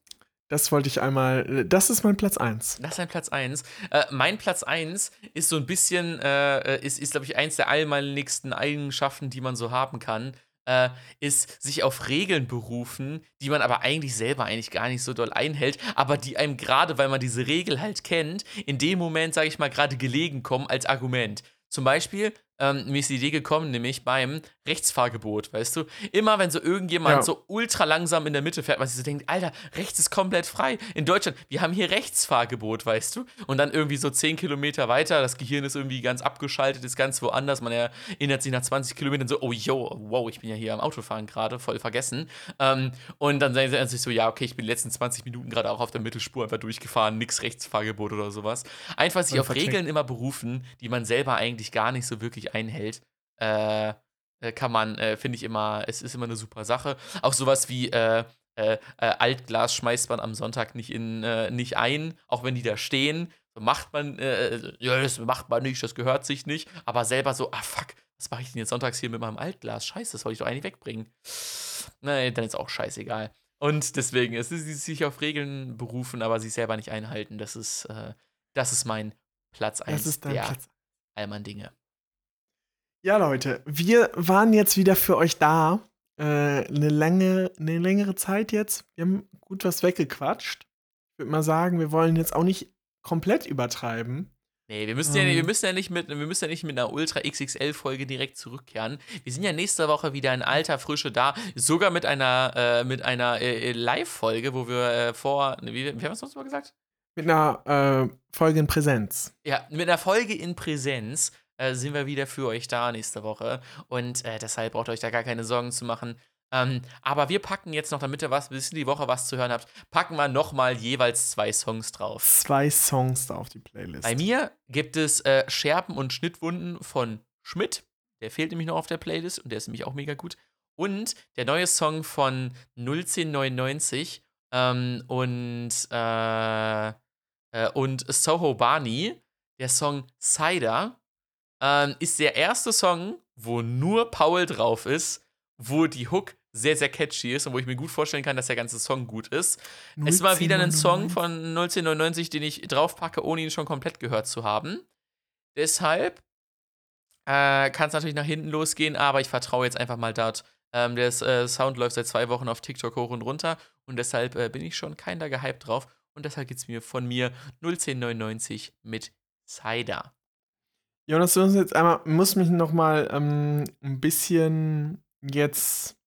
Das wollte ich einmal. Das ist mein Platz 1.
Das ist ein Platz 1. Äh, mein Platz 1 ist so ein bisschen, äh, ist, ist glaube ich, eins der allmeinigsten Eigenschaften, die man so haben kann. Äh, ist sich auf Regeln berufen, die man aber eigentlich selber eigentlich gar nicht so doll einhält, aber die einem gerade, weil man diese Regel halt kennt, in dem Moment, sage ich mal, gerade gelegen kommen als Argument. Zum Beispiel, ähm, mir ist die Idee gekommen, nämlich beim Rechtsfahrgebot, weißt du? Immer wenn so irgendjemand
Ja.
so ultra langsam in der Mitte fährt, man sich so denkt, Alter, rechts ist komplett frei. In Deutschland, wir haben hier Rechtsfahrgebot, weißt du? Und dann irgendwie so 10 Kilometer weiter, das Gehirn ist irgendwie ganz abgeschaltet, ist ganz woanders. Man erinnert sich nach 20 Kilometern so, oh yo, wow, ich bin ja hier am Autofahren gerade, voll vergessen. Ähm, und dann sagen sie sich so, ja, okay, ich bin die letzten 20 Minuten gerade auch auf der Mittelspur einfach durchgefahren, nix Rechtsfahrgebot oder sowas. Einfach sich
Und
auf
vercheckt.
Regeln immer berufen, die man selber eigentlich gar nicht so wirklich einhält. Äh, äh, kann man, äh, finde ich immer, es ist immer eine super Sache. Auch sowas wie äh, äh, äh, Altglas schmeißt man am Sonntag nicht, in, nicht ein, auch wenn die da stehen. So macht man, äh, ja, das macht man nicht, das gehört sich nicht. Aber selber so, ah fuck, was mache ich denn jetzt sonntags hier mit meinem Altglas? Scheiße, das wollte ich doch eigentlich wegbringen. Nein, dann ist auch scheißegal. Und deswegen, es ist dieses sich auf Regeln berufen, aber sich selber nicht einhalten. Das ist, das ist mein Platz 1
Das ist dein
der
Platz.
Allmann Dinge.
Ja, Leute, wir waren jetzt wieder für euch da. äh, eine, lange, eine längere Zeit jetzt. Wir haben gut was weggequatscht. Ich würde mal sagen, wir wollen jetzt auch nicht komplett übertreiben.
Nee, wir müssen, ja, wir, müssen ja nicht mit, wir müssen ja nicht mit einer Ultra XXL-Folge direkt zurückkehren. Wir sind ja nächste Woche wieder in alter Frische da, sogar mit einer, äh, mit einer äh, Live-Folge, wo wir äh, vor, wie, wie haben wir es sonst mal gesagt?
Mit einer äh, Folge in Präsenz.
Ja, mit einer Folge in Präsenz äh, sind wir wieder für euch da nächste Woche. Und äh, deshalb braucht ihr euch da gar keine Sorgen zu machen. Ähm, aber wir packen jetzt noch, damit ihr was, bis die Woche was zu hören habt, packen wir nochmal jeweils zwei Songs drauf.
Zwei Songs da auf die Playlist.
Bei mir gibt es äh, Scherben und Schnittwunden von Schmidt. Der fehlt nämlich noch auf der Playlist und der ist nämlich auch mega gut. Und der neue Song von 01099 ähm, und, äh, äh, und Soho Barney, der Song Cider, ähm, ist der erste Song, wo nur Paul drauf ist, wo die Hook sehr, sehr catchy ist und wo ich mir gut vorstellen kann, dass der ganze Song gut ist. 010, es war wieder ein Song von 1999, den ich draufpacke, ohne ihn schon komplett gehört zu haben. Deshalb äh, kann es natürlich nach hinten losgehen, aber ich vertraue jetzt einfach mal dort. Ähm, der äh, Sound läuft seit zwei Wochen auf TikTok hoch und runter und deshalb äh, bin ich schon kein da gehypt drauf und deshalb gibt es mir von mir 01099 mit Cider.
Jonas, du musst jetzt einmal, muss mich noch mal ähm, ein bisschen jetzt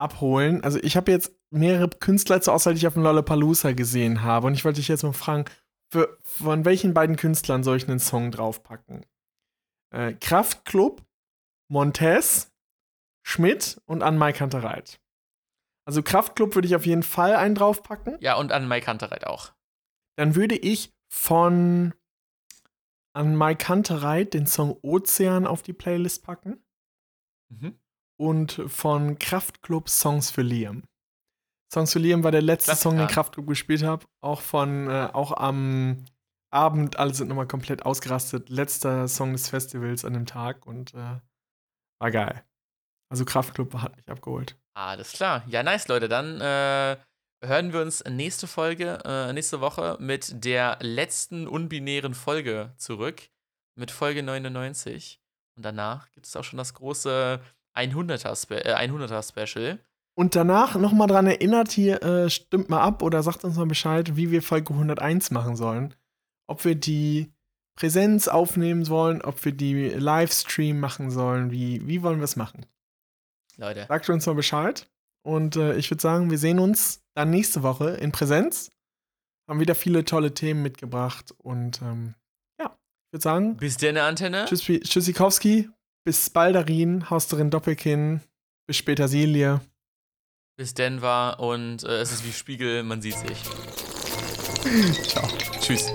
abholen. Also ich habe jetzt mehrere Künstler zur Auswahl, die ich auf dem Lollapalooza gesehen habe. Und ich wollte dich jetzt mal fragen, für, von welchen beiden Künstlern soll ich einen Song draufpacken? Äh, Kraftklub, Montez, Schmidt und an Mike Kantereit. Also Kraftklub würde ich auf jeden Fall einen draufpacken.
Ja, und an Mike Kantereit auch.
Dann würde ich von an Mike Kantereit den Song Ozean auf die Playlist packen. Mhm. Und von Kraftklub Songs für Liam. Songs für Liam war der letzte Song, den Kraftklub gespielt habe. Auch von, äh, auch am Abend, alle sind nochmal komplett ausgerastet. Letzter Song des Festivals an dem Tag und äh, war geil. Also Kraftklub hat mich abgeholt.
Alles klar. Ja, nice, Leute. Dann äh, hören wir uns nächste Folge, äh, nächste Woche mit der letzten unbinären Folge zurück. Mit Folge 99. Und danach gibt es auch schon das große 100er, Spe äh, 100er Special.
Und danach nochmal dran erinnert, hier äh, stimmt mal ab oder sagt uns mal Bescheid, wie wir Folge 101 machen sollen. Ob wir die Präsenz aufnehmen wollen, ob wir die Livestream machen sollen, wie, wie wollen wir es machen?
Leute.
Sagt uns mal Bescheid. Und äh, ich würde sagen, wir sehen uns dann nächste Woche in Präsenz. Haben wieder viele tolle Themen mitgebracht. Und ähm, ja, ich würde sagen.
Bis denn, Antenne.
Tschüss, Tschüssikowski. Bis Baldarin, Hausterin Doppelkinn. Bis später Silje.
Bis Denver und äh, es ist wie Spiegel, man sieht sich.
Ciao.
Tschüss.